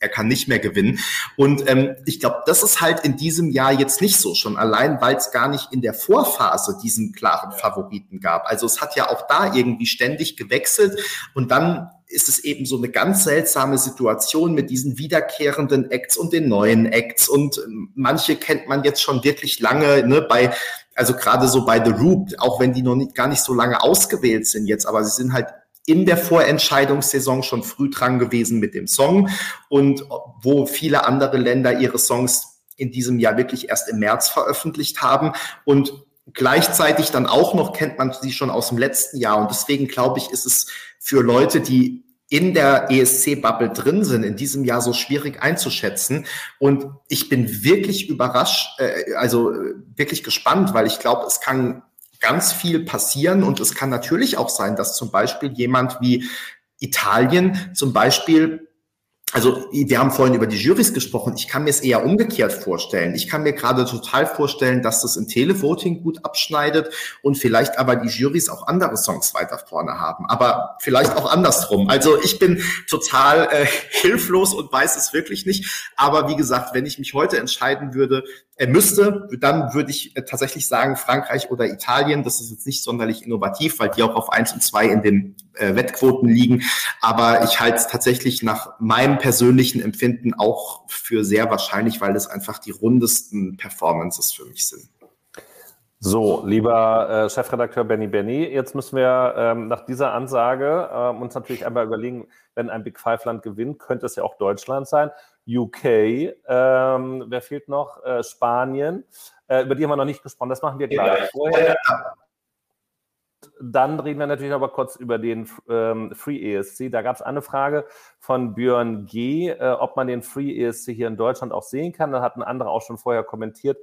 Speaker 1: er kann nicht mehr gewinnen. Und ähm, ich glaube, das ist halt in diesem Jahr jetzt nicht so, schon allein, weil es gar nicht in der Vorphase diesen klaren Favoriten gab. Also es hat ja auch da irgendwie ständig gewechselt und dann ist es eben so eine ganz seltsame Situation mit diesen wiederkehrenden Acts und den neuen Acts und ähm, manche kennt man jetzt schon wirklich lange, ne, bei also gerade so bei The Roop, auch wenn die noch nicht, gar nicht so lange ausgewählt sind jetzt, aber sie sind halt in der Vorentscheidungssaison schon früh dran gewesen mit dem Song. Und wo viele andere Länder ihre Songs in diesem Jahr wirklich erst im März veröffentlicht haben. Und gleichzeitig dann auch noch kennt man sie schon aus dem letzten Jahr. Und deswegen glaube ich, ist es für Leute, die in der ESC-Bubble drin sind, in diesem Jahr so schwierig einzuschätzen. Und ich bin wirklich überrascht, äh, also wirklich gespannt, weil ich glaube, es kann ganz viel passieren. Und es kann natürlich auch sein, dass zum Beispiel jemand wie Italien zum Beispiel also wir haben vorhin über die Jurys gesprochen. Ich kann mir es eher umgekehrt vorstellen. Ich kann mir gerade total vorstellen, dass das im Televoting gut abschneidet und vielleicht aber die Jurys auch andere Songs weiter vorne haben. Aber vielleicht auch andersrum. Also ich bin total äh, [laughs] hilflos und weiß es wirklich nicht. Aber wie gesagt, wenn ich mich heute entscheiden würde, er müsste, dann würde ich äh, tatsächlich sagen, Frankreich oder Italien. Das ist jetzt nicht sonderlich innovativ, weil die auch auf eins und zwei in den äh, Wettquoten liegen. Aber ich halte es tatsächlich nach meinem persönlichen Empfinden auch für sehr wahrscheinlich, weil es einfach die rundesten Performances für mich sind.
Speaker 4: So, lieber äh, Chefredakteur Benny Benny, jetzt müssen wir ähm, nach dieser Ansage äh, uns natürlich einmal überlegen, wenn ein Big Five Land gewinnt, könnte es ja auch Deutschland sein. UK, ähm, wer fehlt noch? Äh, Spanien. Äh, über die haben wir noch nicht gesprochen, das machen wir gleich. Ja, Vorher, dann reden wir natürlich aber kurz über den ähm, Free ESC. Da gab es eine Frage von Björn G., äh, ob man den Free ESC hier in Deutschland auch sehen kann. Da hatten andere auch schon vorher kommentiert.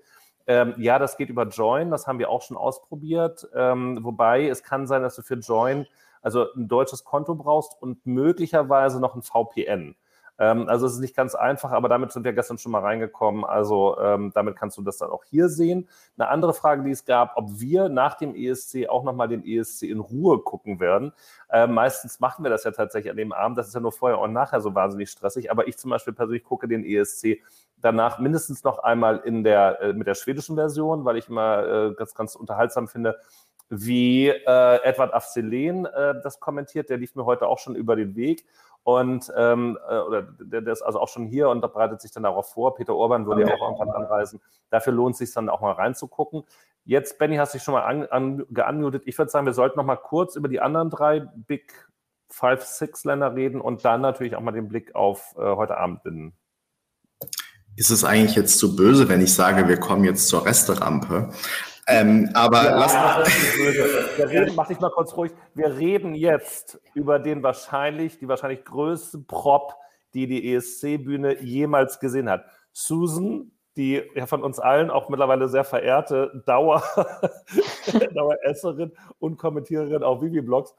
Speaker 4: Ähm, ja, das geht über Join, das haben wir auch schon ausprobiert. Ähm, wobei es kann sein, dass du für Join also ein deutsches Konto brauchst und möglicherweise noch ein VPN. Ähm, also es ist nicht ganz einfach, aber damit sind wir gestern schon mal reingekommen. Also ähm, damit kannst du das dann auch hier sehen. Eine andere Frage, die es gab, ob wir nach dem ESC auch nochmal den ESC in Ruhe gucken werden. Ähm, meistens machen wir das ja tatsächlich an dem Abend. Das ist ja nur vorher und nachher so wahnsinnig stressig. Aber ich zum Beispiel persönlich gucke den ESC danach mindestens noch einmal in der, äh, mit der schwedischen Version, weil ich immer äh, ganz, ganz unterhaltsam finde, wie äh, Edward Afselen äh, das kommentiert. Der lief mir heute auch schon über den Weg. Und ähm, äh, oder der, der, ist also auch schon hier und da bereitet sich dann darauf vor. Peter Orban würde ja auch irgendwann anreisen. Dafür lohnt es sich dann auch mal reinzugucken. Jetzt, Benny, hast dich schon mal an, an, geunmutet. Ich würde sagen, wir sollten noch mal kurz über die anderen drei Big Five, Six Länder reden und dann natürlich auch mal den Blick auf äh, heute Abend binden.
Speaker 1: Ist es eigentlich jetzt zu böse, wenn ich sage, wir kommen jetzt zur Resterampe? Ähm, aber ja, lass mal.
Speaker 4: Wir reden, mach dich mal kurz ruhig. Wir reden jetzt über den wahrscheinlich, die wahrscheinlich größte Prop, die die ESC-Bühne jemals gesehen hat. Susan, die ja von uns allen auch mittlerweile sehr verehrte Dauer, [laughs] Daueresserin und Kommentiererin auf Vivi-Blogs,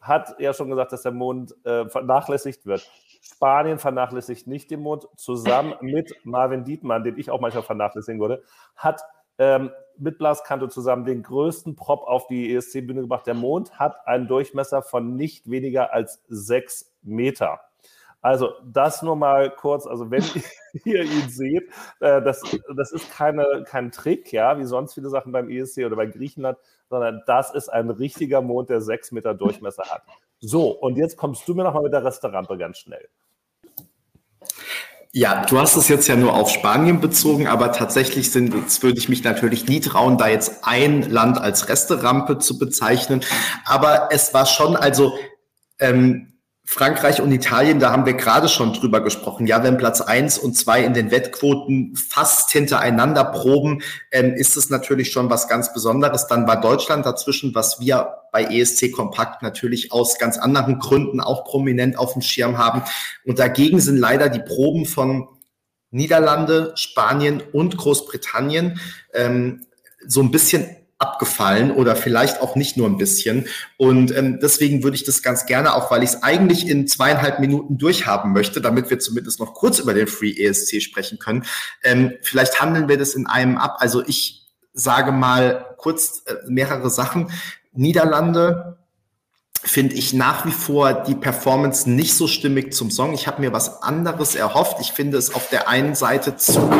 Speaker 4: hat ja schon gesagt, dass der Mond äh, vernachlässigt wird. Spanien vernachlässigt nicht den Mond, zusammen mit Marvin Dietmann, den ich auch manchmal vernachlässigen würde, hat ähm, mit Blaskanto zusammen den größten Prop auf die ESC-Bühne gebracht. Der Mond hat einen Durchmesser von nicht weniger als sechs Meter. Also das nur mal kurz, also wenn [laughs] ihr ihn seht, äh, das, das ist keine, kein Trick, ja, wie sonst viele Sachen beim ESC oder bei Griechenland, sondern das ist ein richtiger Mond, der sechs Meter Durchmesser hat. So, und jetzt kommst du mir nochmal mit der Restaurante ganz schnell.
Speaker 1: Ja, du hast es jetzt ja nur auf Spanien bezogen, aber tatsächlich sind, jetzt würde ich mich natürlich nie trauen, da jetzt ein Land als Resterampe zu bezeichnen. Aber es war schon, also ähm, Frankreich und Italien, da haben wir gerade schon drüber gesprochen. Ja, wenn Platz eins und zwei in den Wettquoten fast hintereinander proben, ähm, ist es natürlich schon was ganz Besonderes. Dann war Deutschland dazwischen, was wir bei ESC Kompakt natürlich aus ganz anderen Gründen auch prominent auf dem Schirm haben. Und dagegen sind leider die Proben von Niederlande, Spanien und Großbritannien ähm, so ein bisschen abgefallen oder vielleicht auch nicht nur ein bisschen. Und ähm, deswegen würde ich das ganz gerne, auch weil ich es eigentlich in zweieinhalb Minuten durchhaben möchte, damit wir zumindest noch kurz über den Free ESC sprechen können. Ähm, vielleicht handeln wir das in einem ab. Also ich sage mal kurz äh, mehrere Sachen. Niederlande, finde ich nach wie vor die Performance nicht so stimmig zum Song. Ich habe mir was anderes erhofft. Ich finde es auf der einen Seite zu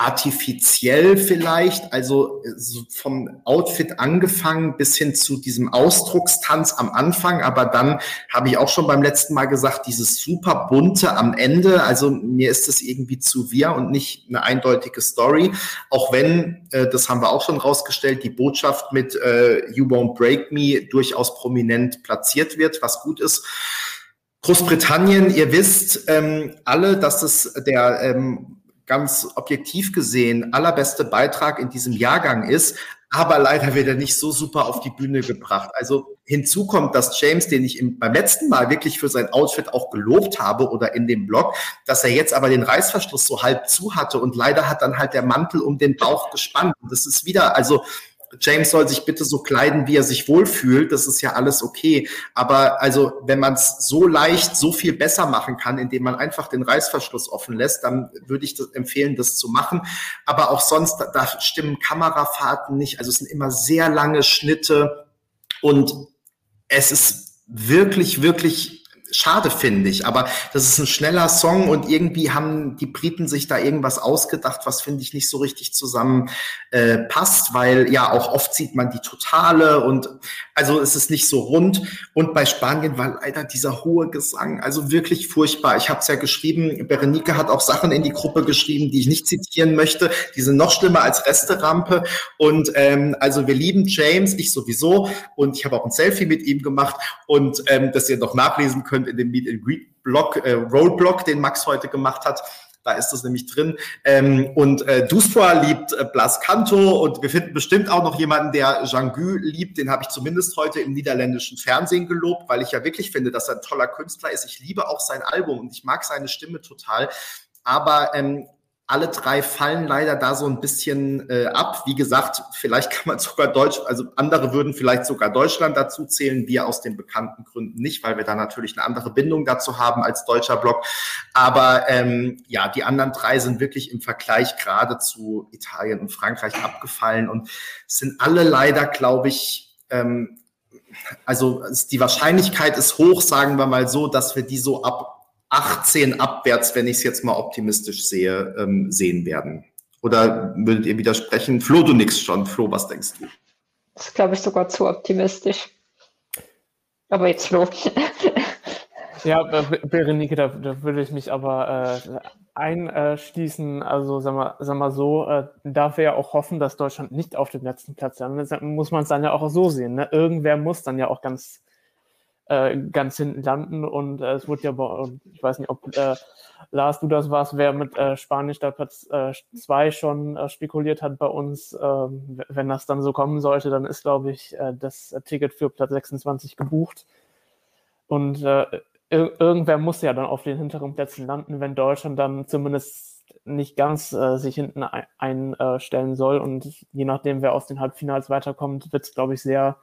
Speaker 1: artifiziell vielleicht, also vom Outfit angefangen bis hin zu diesem Ausdruckstanz am Anfang, aber dann habe ich auch schon beim letzten Mal gesagt, dieses super bunte am Ende, also mir ist das irgendwie zu wir und nicht eine eindeutige Story, auch wenn, äh, das haben wir auch schon rausgestellt, die Botschaft mit äh, You Won't Break Me durchaus prominent platziert wird, was gut ist. Großbritannien, ihr wisst ähm, alle, dass es der ähm, ganz objektiv gesehen allerbeste Beitrag in diesem Jahrgang ist, aber leider wird er nicht so super auf die Bühne gebracht. Also hinzu kommt, dass James, den ich im, beim letzten Mal wirklich für sein Outfit auch gelobt habe oder in dem Blog, dass er jetzt aber den Reißverschluss so halb zu hatte und leider hat dann halt der Mantel um den Bauch gespannt. Und das ist wieder, also James soll sich bitte so kleiden, wie er sich wohlfühlt. Das ist ja alles okay. Aber also, wenn man es so leicht, so viel besser machen kann, indem man einfach den Reißverschluss offen lässt, dann würde ich das empfehlen, das zu machen. Aber auch sonst, da, da stimmen Kamerafahrten nicht. Also es sind immer sehr lange Schnitte und es ist wirklich, wirklich schade, finde ich. Aber das ist ein schneller Song und irgendwie haben die Briten sich da irgendwas ausgedacht, was finde ich nicht so richtig zusammen äh, passt, weil ja auch oft sieht man die Totale und also es ist nicht so rund. Und bei Spanien war leider dieser hohe Gesang, also wirklich furchtbar. Ich habe es ja geschrieben, Berenike hat auch Sachen in die Gruppe geschrieben, die ich nicht zitieren möchte. Die sind noch schlimmer als Resterampe. Und ähm, also wir lieben James, ich sowieso. Und ich habe auch ein Selfie mit ihm gemacht und ähm, das ihr noch nachlesen könnt könnt in dem Meet and Greet Blog, äh, Roadblock, den Max heute gemacht hat. Da ist das nämlich drin. Ähm, und äh, Duspoa liebt äh, Blas Canto und wir finden bestimmt auch noch jemanden, der Jean Gu liebt. Den habe ich zumindest heute im niederländischen Fernsehen gelobt, weil ich ja wirklich finde, dass er ein toller Künstler ist. Ich liebe auch sein Album und ich mag seine Stimme total. Aber ähm, alle drei fallen leider da so ein bisschen äh, ab. Wie gesagt, vielleicht kann man sogar Deutsch, also andere würden vielleicht sogar Deutschland dazu zählen, wir aus den bekannten Gründen nicht, weil wir da natürlich eine andere Bindung dazu haben als deutscher Block. Aber ähm, ja, die anderen drei sind wirklich im Vergleich gerade zu Italien und Frankreich abgefallen und sind alle leider, glaube ich, ähm, also die Wahrscheinlichkeit ist hoch, sagen wir mal so, dass wir die so ab 18 abwärts, wenn ich es jetzt mal optimistisch sehe, ähm, sehen werden. Oder würdet ihr widersprechen? Flo, du nix schon. Flo, was denkst du?
Speaker 5: Das ist, glaube ich, sogar zu optimistisch. Aber jetzt Flo. [laughs]
Speaker 3: ja, Berenike, da, da, würde ich mich aber äh, einschließen. Also, sag mal, sag mal so, äh, darf wir ja auch hoffen, dass Deutschland nicht auf dem letzten Platz landet. Muss man es dann ja auch so sehen. Ne? Irgendwer muss dann ja auch ganz äh, ganz hinten landen. Und äh, es wurde ja, ich weiß nicht, ob äh, Lars, du das warst, wer mit äh, Spanien statt Platz 2 äh, schon äh, spekuliert hat bei uns. Ähm, wenn das dann so kommen sollte, dann ist, glaube ich, das Ticket für Platz 26 gebucht. Und ir irgendwer muss ja dann auf den hinteren Plätzen landen, wenn Deutschland dann zumindest nicht ganz sich hinten einstellen soll. Und je nachdem, wer aus den Halbfinals weiterkommt, wird es, glaube ich, sehr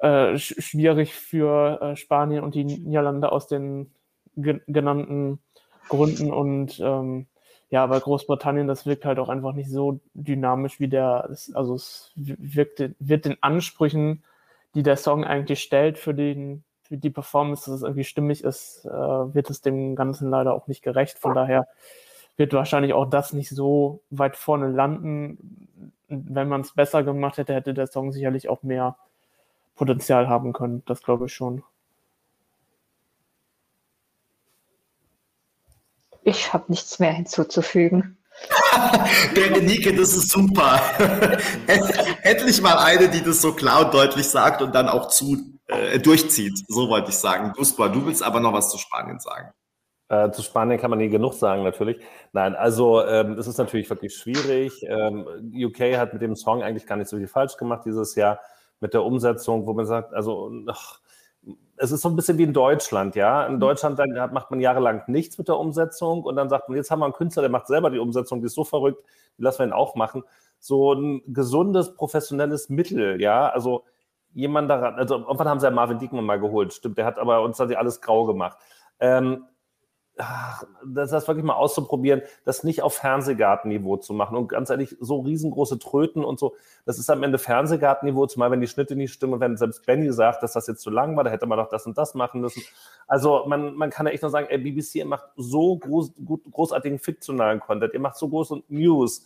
Speaker 3: äh, schwierig für äh, Spanien und die Niederlande aus den ge genannten Gründen. Und ähm, ja, bei Großbritannien, das wirkt halt auch einfach nicht so dynamisch wie der, also es wirkt, wird den Ansprüchen, die der Song eigentlich stellt für den für die Performance, dass es irgendwie stimmig ist, äh, wird es dem Ganzen leider auch nicht gerecht. Von daher wird wahrscheinlich auch das nicht so weit vorne landen. Wenn man es besser gemacht hätte, hätte der Song sicherlich auch mehr Potenzial haben können. Das glaube ich schon.
Speaker 5: Ich habe nichts mehr hinzuzufügen. [laughs]
Speaker 1: Berenike, das ist super. [laughs] Endlich mal eine, die das so klar und deutlich sagt und dann auch zu äh, durchzieht. So wollte ich sagen. Duspa, du willst aber noch was zu Spanien sagen.
Speaker 4: Äh, zu Spanien kann man nie genug sagen, natürlich. Nein, also ähm, es ist natürlich wirklich schwierig. Ähm, UK hat mit dem Song eigentlich gar nicht so viel falsch gemacht dieses Jahr mit der Umsetzung, wo man sagt, also ach, es ist so ein bisschen wie in Deutschland, ja. In mhm. Deutschland dann macht man jahrelang nichts mit der Umsetzung und dann sagt man, jetzt haben wir einen Künstler, der macht selber die Umsetzung, die ist so verrückt, die lassen wir ihn auch machen. So ein gesundes, professionelles Mittel, ja. Also jemand daran, also irgendwann haben sie ja Marvin Diekmann mal geholt, stimmt, der hat aber uns dann alles grau gemacht. Ähm, ach, das, das wirklich mal auszuprobieren, das nicht auf Fernsehgartenniveau zu machen. Und ganz ehrlich, so riesengroße Tröten und so, das ist am Ende Fernsehgartenniveau, zumal wenn die Schnitte nicht stimmen, wenn selbst Benny sagt, dass das jetzt zu lang war, da hätte man doch das und das machen müssen. Also man, man kann ja echt nur sagen, ey, BBC, ihr macht so groß, gut, großartigen fiktionalen Content, ihr macht so große News.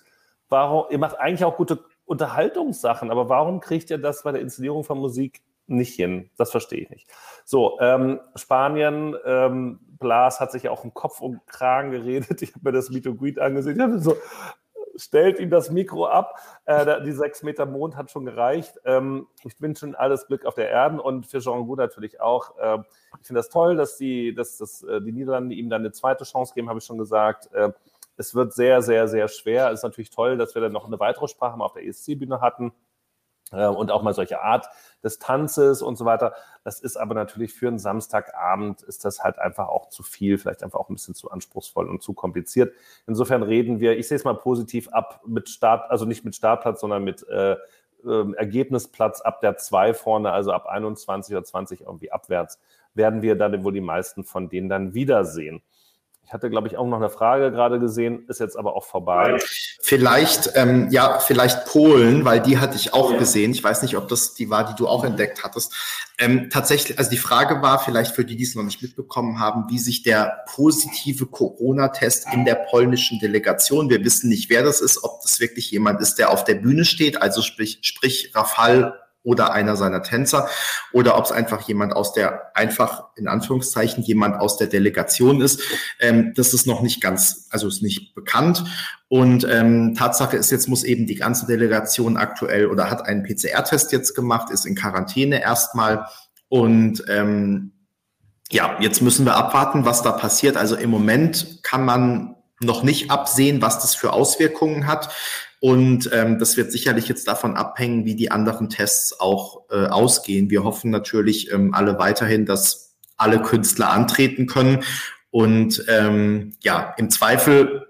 Speaker 4: Warum, ihr macht eigentlich auch gute Unterhaltungssachen, aber warum kriegt ihr das bei der Inszenierung von Musik nicht hin. Das verstehe ich nicht. So, ähm, Spanien, ähm, Blas hat sich ja auch im Kopf und Kragen geredet. [laughs] Ich habe mir das and Greet angesehen. Ich habe so, stellt ihm das Mikro ab. Äh, die sechs Meter Mond hat schon gereicht. Ähm, ich wünsche Ihnen alles Glück auf der Erde und für Jean Gou natürlich auch. Äh, ich finde das toll, dass, die, dass, dass äh, die Niederlande ihm dann eine zweite Chance geben, habe ich schon gesagt. Äh, es wird sehr, sehr, sehr schwer. Es ist natürlich toll, dass wir dann noch eine weitere Sprache auf der ESC-Bühne hatten. Äh, und auch mal solche Art des Tanzes und so weiter. Das ist aber natürlich für einen Samstagabend ist das halt einfach auch zu viel, vielleicht einfach auch ein bisschen zu anspruchsvoll und zu kompliziert. Insofern reden wir, ich sehe es mal positiv ab mit Start, also nicht mit Startplatz, sondern mit äh, äh, Ergebnisplatz ab der 2 vorne, also ab 21 oder 20 irgendwie abwärts, werden wir dann wohl die meisten von denen dann wiedersehen. Ich hatte, glaube ich, auch noch eine Frage gerade gesehen, ist jetzt aber auch vorbei.
Speaker 1: Vielleicht, ähm, ja, vielleicht Polen, weil die hatte ich auch ja. gesehen. Ich weiß nicht, ob das die war, die du auch entdeckt hattest. Ähm, tatsächlich, also die Frage war vielleicht für die, die es noch nicht mitbekommen haben, wie sich der positive Corona-Test in der polnischen Delegation, wir wissen nicht, wer das ist, ob das wirklich jemand ist, der auf der Bühne steht, also sprich, sprich Rafal oder einer seiner Tänzer oder ob es einfach jemand aus der, einfach in Anführungszeichen, jemand aus der Delegation ist. Ähm, das ist noch nicht ganz, also ist nicht bekannt. Und ähm, Tatsache ist, jetzt muss eben die ganze Delegation aktuell oder hat einen PCR-Test jetzt gemacht, ist in Quarantäne erstmal. Und ähm, ja, jetzt müssen wir abwarten, was da passiert. Also im Moment kann man noch nicht absehen, was das für Auswirkungen hat. Und ähm, das wird sicherlich jetzt davon abhängen, wie die anderen Tests auch äh, ausgehen. Wir hoffen natürlich ähm, alle weiterhin, dass alle Künstler antreten können. Und ähm, ja, im Zweifel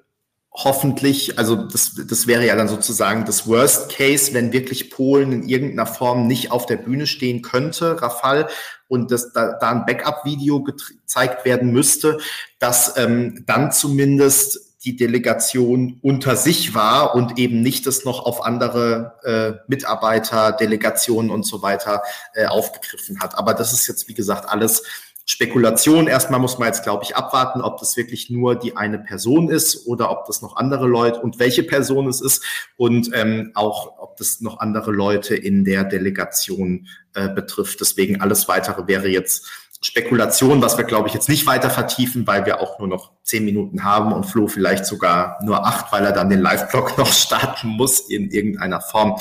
Speaker 1: hoffentlich, also das, das wäre ja dann sozusagen das Worst Case, wenn wirklich Polen in irgendeiner Form nicht auf der Bühne stehen könnte, Rafal, und dass da, da ein Backup-Video gezeigt werden müsste, dass ähm, dann zumindest die Delegation unter sich war und eben nicht das noch auf andere äh, Mitarbeiter, Delegationen und so weiter äh, aufgegriffen hat. Aber das ist jetzt, wie gesagt, alles Spekulation. Erstmal muss man jetzt, glaube ich, abwarten, ob das wirklich nur die eine Person ist oder ob das noch andere Leute und welche Person es ist und ähm, auch, ob das noch andere Leute in der Delegation äh, betrifft. Deswegen alles weitere wäre jetzt Spekulation, was wir, glaube ich, jetzt nicht weiter vertiefen, weil wir auch nur noch zehn Minuten haben und Flo vielleicht sogar nur acht, weil er dann den Live-Blog [laughs] noch starten muss in irgendeiner Form.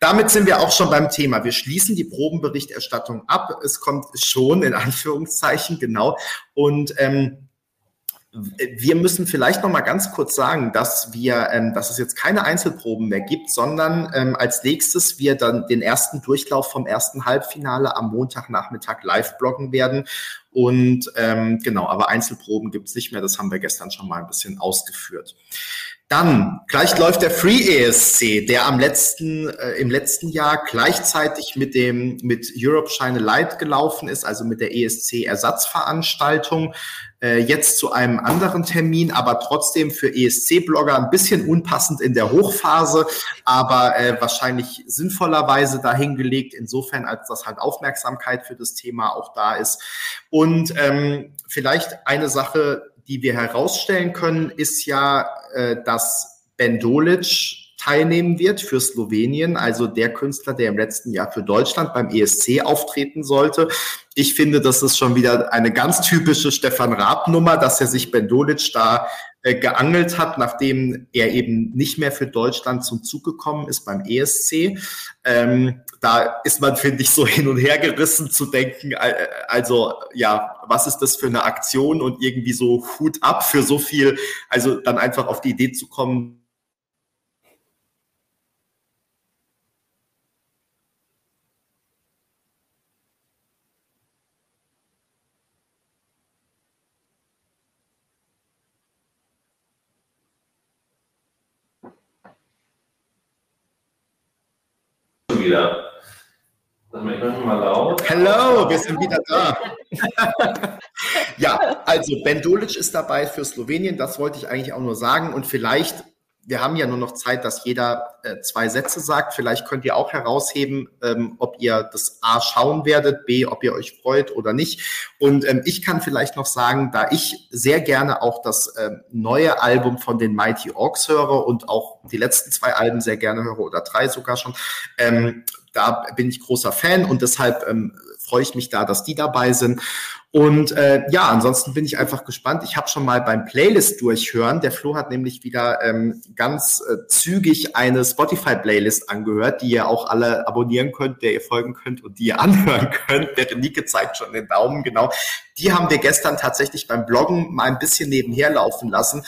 Speaker 1: Damit sind wir auch schon beim Thema. Wir schließen die Probenberichterstattung ab. Es kommt schon in Anführungszeichen genau. Und ähm, wir müssen vielleicht noch mal ganz kurz sagen, dass wir, ähm, dass es jetzt keine Einzelproben mehr gibt, sondern ähm, als nächstes wir dann den ersten Durchlauf vom ersten Halbfinale am Montagnachmittag live bloggen werden. Und ähm, genau, aber Einzelproben gibt es nicht mehr. Das haben wir gestern schon mal ein bisschen ausgeführt. Dann, gleich läuft der Free ESC, der am letzten, äh, im letzten Jahr gleichzeitig mit dem, mit Europe Shine Light gelaufen ist, also mit der ESC-Ersatzveranstaltung. Äh, jetzt zu einem anderen Termin, aber trotzdem für ESC-Blogger ein bisschen unpassend in der Hochphase, aber äh, wahrscheinlich sinnvollerweise dahingelegt, insofern, als das halt Aufmerksamkeit für das Thema auch da ist. Und ähm, vielleicht eine Sache, die wir herausstellen können, ist ja, äh, dass Ben Dolic teilnehmen wird für Slowenien, also der Künstler, der im letzten Jahr für Deutschland beim ESC auftreten sollte. Ich finde, das ist schon wieder eine ganz typische Stefan Raab-Nummer, dass er sich Ben Dolic da äh, geangelt hat, nachdem er eben nicht mehr für Deutschland zum Zug gekommen ist beim ESC. Ähm, da ist man, finde ich, so hin und her gerissen zu denken, äh, also ja, was ist das für eine Aktion und irgendwie so Hut ab für so viel, also dann einfach auf die Idee zu kommen,
Speaker 4: wieder. Ich mal laut.
Speaker 1: Hello, wir sind wieder da. ja, also Ben Dolic ist dabei für Slowenien, das wollte ich eigentlich auch nur sagen. Und vielleicht, wir haben ja nur noch Zeit, dass jeder äh, zwei Sätze sagt. Vielleicht könnt ihr auch herausheben, ähm, ob ihr das A schauen werdet, B, ob ihr euch freut oder nicht. Und ähm, ich kann vielleicht noch sagen, da ich sehr gerne auch das ähm, neue Album von den Mighty Orcs höre und auch die letzten zwei Alben sehr gerne höre oder drei sogar schon, ähm, da bin ich großer Fan und deshalb ähm, freue ich mich da, dass die dabei sind. Und äh, ja, ansonsten bin ich einfach gespannt. Ich habe schon mal beim Playlist durchhören. Der Flo hat nämlich wieder ähm, ganz äh, zügig eine Spotify-Playlist angehört, die ihr auch alle abonnieren könnt, der ihr folgen könnt und die ihr [laughs] anhören könnt. Berenike zeigt schon den Daumen, genau. Die haben wir gestern tatsächlich beim Bloggen mal ein bisschen nebenher laufen lassen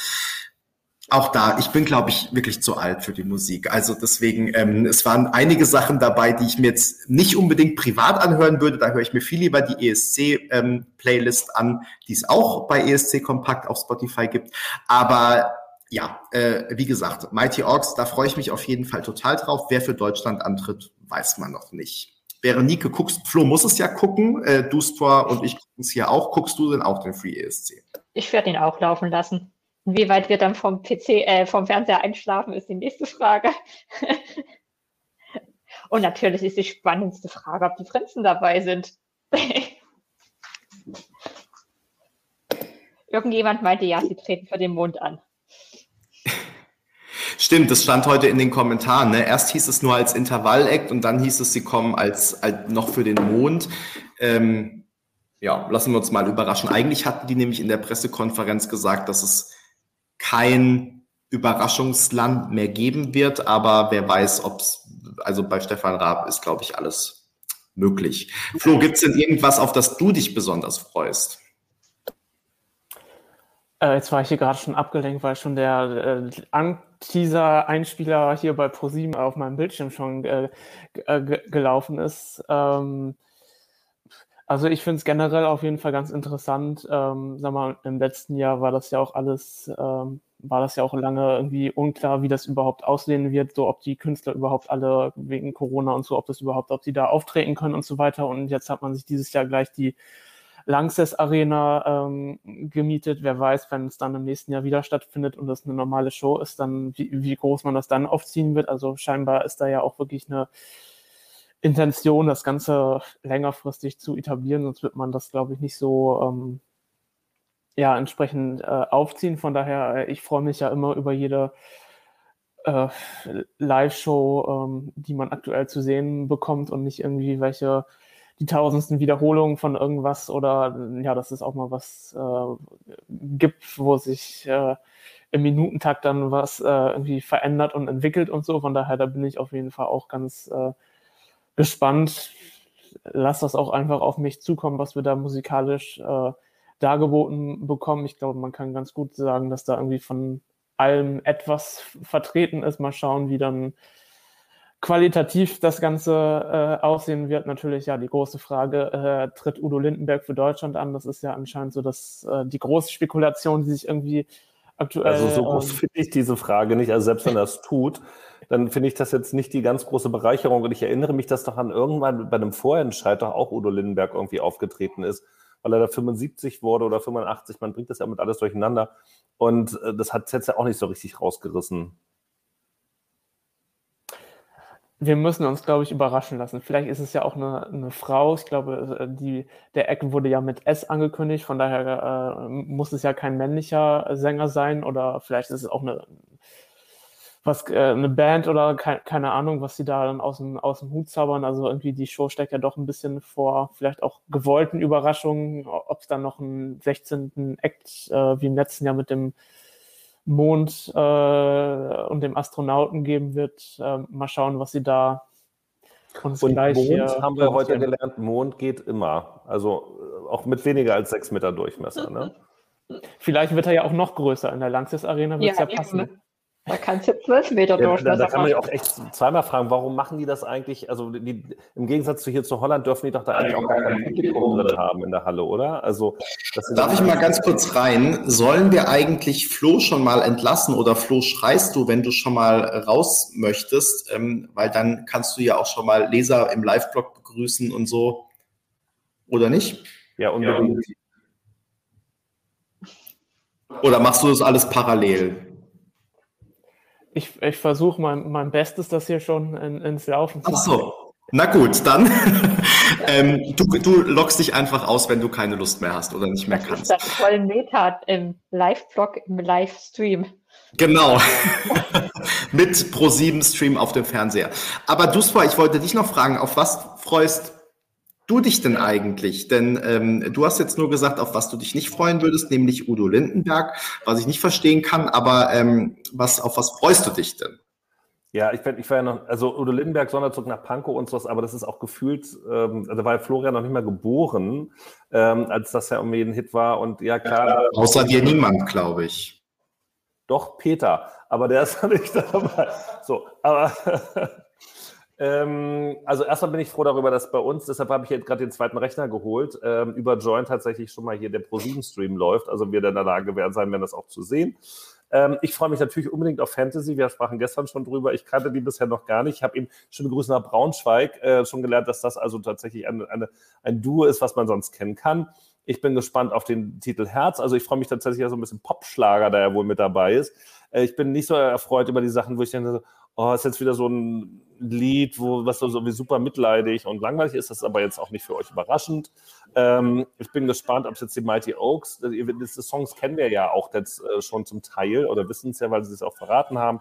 Speaker 1: auch da, ich bin, glaube ich, wirklich zu alt für die Musik. Also deswegen, ähm, es waren einige Sachen dabei, die ich mir jetzt nicht unbedingt privat anhören würde. Da höre ich mir viel lieber die ESC-Playlist ähm, an, die es auch bei ESC Kompakt auf Spotify gibt. Aber ja, äh, wie gesagt, Mighty Orks, da freue ich mich auf jeden Fall total drauf. Wer für Deutschland antritt, weiß man noch nicht. Berenike, guckst, Flo muss es ja gucken, äh, Dustor und ich gucken es hier auch. Guckst du denn auch den Free ESC?
Speaker 5: Ich werde ihn auch laufen lassen. Wie weit wir dann vom PC, äh, vom Fernseher einschlafen, ist die nächste Frage. [laughs] und natürlich ist die spannendste Frage, ob die Prinzen dabei sind. [laughs] Irgendjemand meinte, ja, sie treten für den Mond an.
Speaker 1: Stimmt, das stand heute in den Kommentaren. Ne? Erst hieß es nur als Intervall-Act und dann hieß es, sie kommen als, als noch für den Mond. Ähm, ja, lassen wir uns mal überraschen. Eigentlich hatten die nämlich in der Pressekonferenz gesagt, dass es kein Überraschungsland mehr geben wird, aber wer weiß, ob es, also bei Stefan Raab ist, glaube ich, alles möglich. Flo, gibt es denn irgendwas, auf das du dich besonders freust?
Speaker 3: Äh, jetzt war ich hier gerade schon abgelenkt, weil schon der äh, Teaser-Einspieler hier bei ProSieben auf meinem Bildschirm schon äh, äh gelaufen ist. Ähm, also ich finde es generell auf jeden Fall ganz interessant. Ähm, sag mal, im letzten Jahr war das ja auch alles, ähm, war das ja auch lange irgendwie unklar, wie das überhaupt aussehen wird, so ob die Künstler überhaupt alle wegen Corona und so, ob das überhaupt, ob die da auftreten können und so weiter. Und jetzt hat man sich dieses Jahr gleich die Langsess Arena ähm, gemietet. Wer weiß, wenn es dann im nächsten Jahr wieder stattfindet und das eine normale Show ist, dann wie, wie groß man das dann aufziehen wird. Also scheinbar ist da ja auch wirklich eine Intention, das Ganze längerfristig zu etablieren, sonst wird man das, glaube ich, nicht so ähm, ja, entsprechend äh, aufziehen. Von daher, äh, ich freue mich ja immer über jede äh, Live-Show, ähm, die man aktuell zu sehen bekommt und nicht irgendwie welche die tausendsten Wiederholungen von irgendwas oder ja, dass es auch mal was äh, gibt, wo sich äh, im Minutentakt dann was äh, irgendwie verändert und entwickelt und so. Von daher, da bin ich auf jeden Fall auch ganz äh, gespannt. Lass das auch einfach auf mich zukommen, was wir da musikalisch äh, dargeboten bekommen. Ich glaube, man kann ganz gut sagen, dass da irgendwie von allem etwas vertreten ist. Mal schauen, wie dann qualitativ das Ganze äh, aussehen wird, natürlich ja die große Frage, äh, tritt Udo Lindenberg für Deutschland an? Das ist ja anscheinend so dass äh, die große Spekulation, die sich irgendwie aktuell.
Speaker 4: Also so groß ähm, finde ich diese Frage nicht. Also selbst wenn er es tut, dann finde ich das jetzt nicht die ganz große Bereicherung. Und ich erinnere mich, dass doch an irgendwann bei einem Vorentscheid doch auch Udo Lindenberg irgendwie aufgetreten ist, weil er da 75 wurde oder 85. Man bringt das ja mit alles durcheinander. Und äh, das hat jetzt ja auch nicht so richtig rausgerissen
Speaker 3: wir müssen uns, glaube ich, überraschen lassen. Vielleicht ist es ja auch eine, eine Frau. Ich glaube, äh, die, der Eck wurde ja mit S angekündigt, von daher äh, muss es ja kein männlicher Sänger sein oder vielleicht ist es auch eine, was, äh, eine Band oder ke keine Ahnung, was sie da dann aus dem, aus dem Hut zaubern. Also irgendwie die Show steckt ja doch ein bisschen vor vielleicht auch gewollten Überraschungen, ob es dann noch einen 16. Act äh, wie im letzten Jahr mit dem Mond äh, und dem Astronauten geben wird. Äh, mal schauen, was sie da
Speaker 4: uns und gleich Mond hier haben wir heute gelernt, Mond geht immer. Also äh, auch mit weniger als sechs Meter Durchmesser. Ne?
Speaker 3: Vielleicht wird er ja auch noch größer. In der Lanxess Arena wird es ja, ja passen.
Speaker 5: Da kannst du zwölf Meter
Speaker 4: ja, da, da kann man ja auch echt zweimal fragen, warum machen die das eigentlich? Also die, im Gegensatz zu hier zu Holland dürfen die doch da eigentlich auch gar kein Publikum drin haben in der Halle, oder? Also
Speaker 1: Darf ich mal ganz kurz rein? Sollen wir eigentlich Flo schon mal entlassen oder Flo schreist du, wenn du schon mal raus möchtest? Ähm, weil dann kannst du ja auch schon mal Leser im Live-Blog begrüßen und so. Oder nicht?
Speaker 4: Ja, unbedingt.
Speaker 1: Oder machst du das alles parallel?
Speaker 3: Ich, ich versuche mein, mein Bestes, das hier schon in, ins Laufen
Speaker 1: zu bringen. Ach so. Na gut, dann [laughs] ähm, du, du loggst dich einfach aus, wenn du keine Lust mehr hast oder nicht mehr
Speaker 5: das
Speaker 1: kannst.
Speaker 5: Das ist voll Meta im Live-Blog, im Livestream.
Speaker 1: Genau. [laughs] Mit Pro7-Stream auf dem Fernseher. Aber Duspa, ich wollte dich noch fragen, auf was freust du dich denn eigentlich? Denn ähm, du hast jetzt nur gesagt, auf was du dich nicht freuen würdest, nämlich Udo Lindenberg, was ich nicht verstehen kann, aber ähm, was, auf was freust du dich denn?
Speaker 4: Ja, ich, ich war ja noch, also Udo Lindenberg, Sonderzug nach Pankow und sowas, aber das ist auch gefühlt, ähm, also war Florian noch nicht mal geboren, ähm, als das ja irgendwie ein Hit war und ja, klar.
Speaker 1: Außer dir niemand, glaube ich.
Speaker 4: Doch, Peter, aber der ist [laughs] noch nicht dabei. So, aber Ähm, also erstmal bin ich froh darüber, dass bei uns, deshalb habe ich jetzt gerade den zweiten Rechner geholt, ähm, über Join tatsächlich schon mal hier der Pro7-Stream läuft. Also wir dann in der Lage werden sein, werden das auch zu sehen. Ähm, ich freue mich natürlich unbedingt auf Fantasy. Wir sprachen gestern schon drüber. Ich kannte die bisher noch gar nicht. Ich habe eben schöne Grüße nach Braunschweig äh, schon gelernt, dass das also tatsächlich eine, eine, ein Duo ist, was man sonst kennen kann. Ich bin gespannt auf den Titel Herz. Also ich freue mich tatsächlich ja so ein bisschen Popschlager, der ja wohl mit dabei ist. Äh, ich bin nicht so erfreut über die Sachen, wo ich denke, oh, ist jetzt wieder so ein Lied, wo, was so, wie super mitleidig und langweilig ist. Das ist aber jetzt auch nicht für euch überraschend. Ähm, ich bin gespannt, ob es jetzt die Mighty Oaks, äh, diese Songs kennen wir ja auch jetzt äh, schon zum Teil oder wissen es ja, weil sie es auch verraten haben.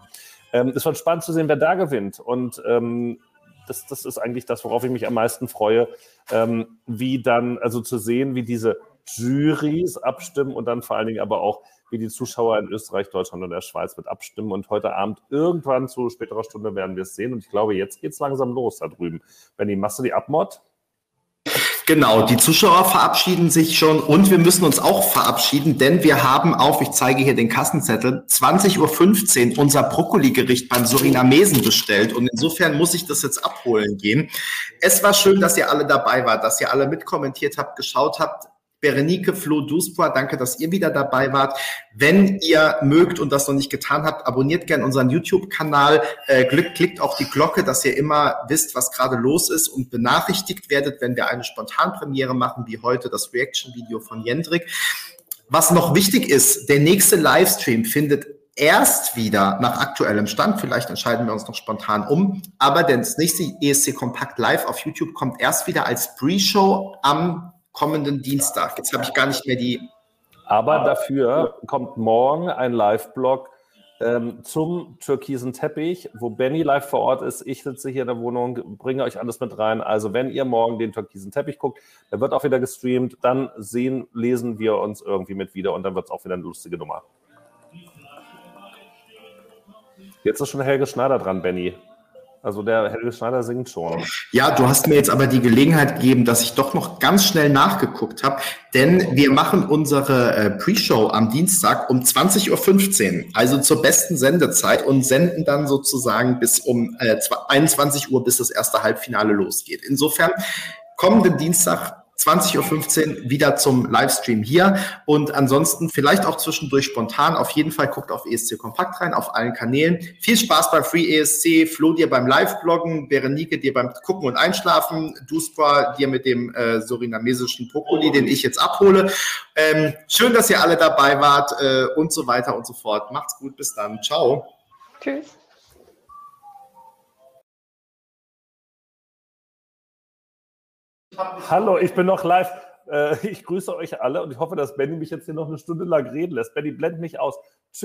Speaker 4: Ähm, es wird spannend zu sehen, wer da gewinnt. Und ähm, das, das ist eigentlich das, worauf ich mich am meisten freue, ähm, wie dann, also zu sehen, wie diese Juries abstimmen und dann vor allen Dingen aber auch, wie die Zuschauer in Österreich, Deutschland und der Schweiz mit abstimmen. Und heute Abend irgendwann zu späterer Stunde werden wir es sehen. Und ich glaube, jetzt geht es langsam los da drüben. Benny, machst du die Abmod?
Speaker 1: Genau, die Zuschauer verabschieden sich schon und wir müssen uns auch verabschieden, denn wir haben auf, ich zeige hier den Kassenzettel, 20.15 Uhr unser Brokkoli-Gericht beim Surinamesen bestellt und insofern muss ich das jetzt abholen gehen. Es war schön, dass ihr alle dabei wart, dass ihr alle mitkommentiert habt, geschaut habt. Berenike, Flo Duspoa, danke, dass ihr wieder dabei wart. Wenn ihr mögt und das noch nicht getan habt, abonniert gerne unseren YouTube-Kanal, äh, klickt auf die Glocke, dass ihr immer wisst, was gerade los ist und benachrichtigt werdet, wenn wir eine Spontanpremiere machen, wie heute das Reaction-Video von Jendrik. Was noch wichtig ist, der nächste Livestream findet erst wieder nach aktuellem Stand, vielleicht entscheiden wir uns noch spontan um, aber das nächste ESC Kompakt Live auf YouTube kommt erst wieder als Pre-Show am kommenden Dienstag. Jetzt habe ich gar nicht mehr die.
Speaker 4: Aber dafür kommt morgen ein Live-Blog ähm, zum türkisen Teppich, wo Benny live vor Ort ist. Ich sitze hier in der Wohnung, bringe euch alles mit rein. Also wenn ihr morgen den türkisen Teppich guckt, der wird auch wieder gestreamt, dann sehen, lesen wir uns irgendwie mit wieder und dann wird es auch wieder eine lustige Nummer. Jetzt ist schon Helge Schneider dran, Benny. Also der Helge Schneider singt schon.
Speaker 1: Ja, du hast mir jetzt aber die Gelegenheit gegeben, dass ich doch noch ganz schnell nachgeguckt habe, denn wir machen unsere äh, Pre-Show am Dienstag um 20.15 Uhr, also zur besten Sendezeit und senden dann sozusagen bis um äh, 21 Uhr, bis das erste Halbfinale losgeht. Insofern kommenden Dienstag 20.15 Uhr wieder zum Livestream hier und ansonsten vielleicht auch zwischendurch spontan. Auf jeden Fall guckt auf ESC Kompakt rein, auf allen Kanälen. Viel Spaß beim Free ESC, Flo dir beim Live-Bloggen, Berenike dir beim Gucken und Einschlafen, Duspra dir mit dem äh, surinamesischen Brokkoli, den ich jetzt abhole. Ähm, schön, dass ihr alle dabei wart äh, und so weiter und so fort. Macht's gut, bis dann. Ciao. Tschüss.
Speaker 4: Hallo, ich bin noch live. Äh, ich grüße euch alle und ich hoffe, dass Benny mich jetzt hier noch eine Stunde lang reden lässt. Benny, blend mich aus. Tschüss.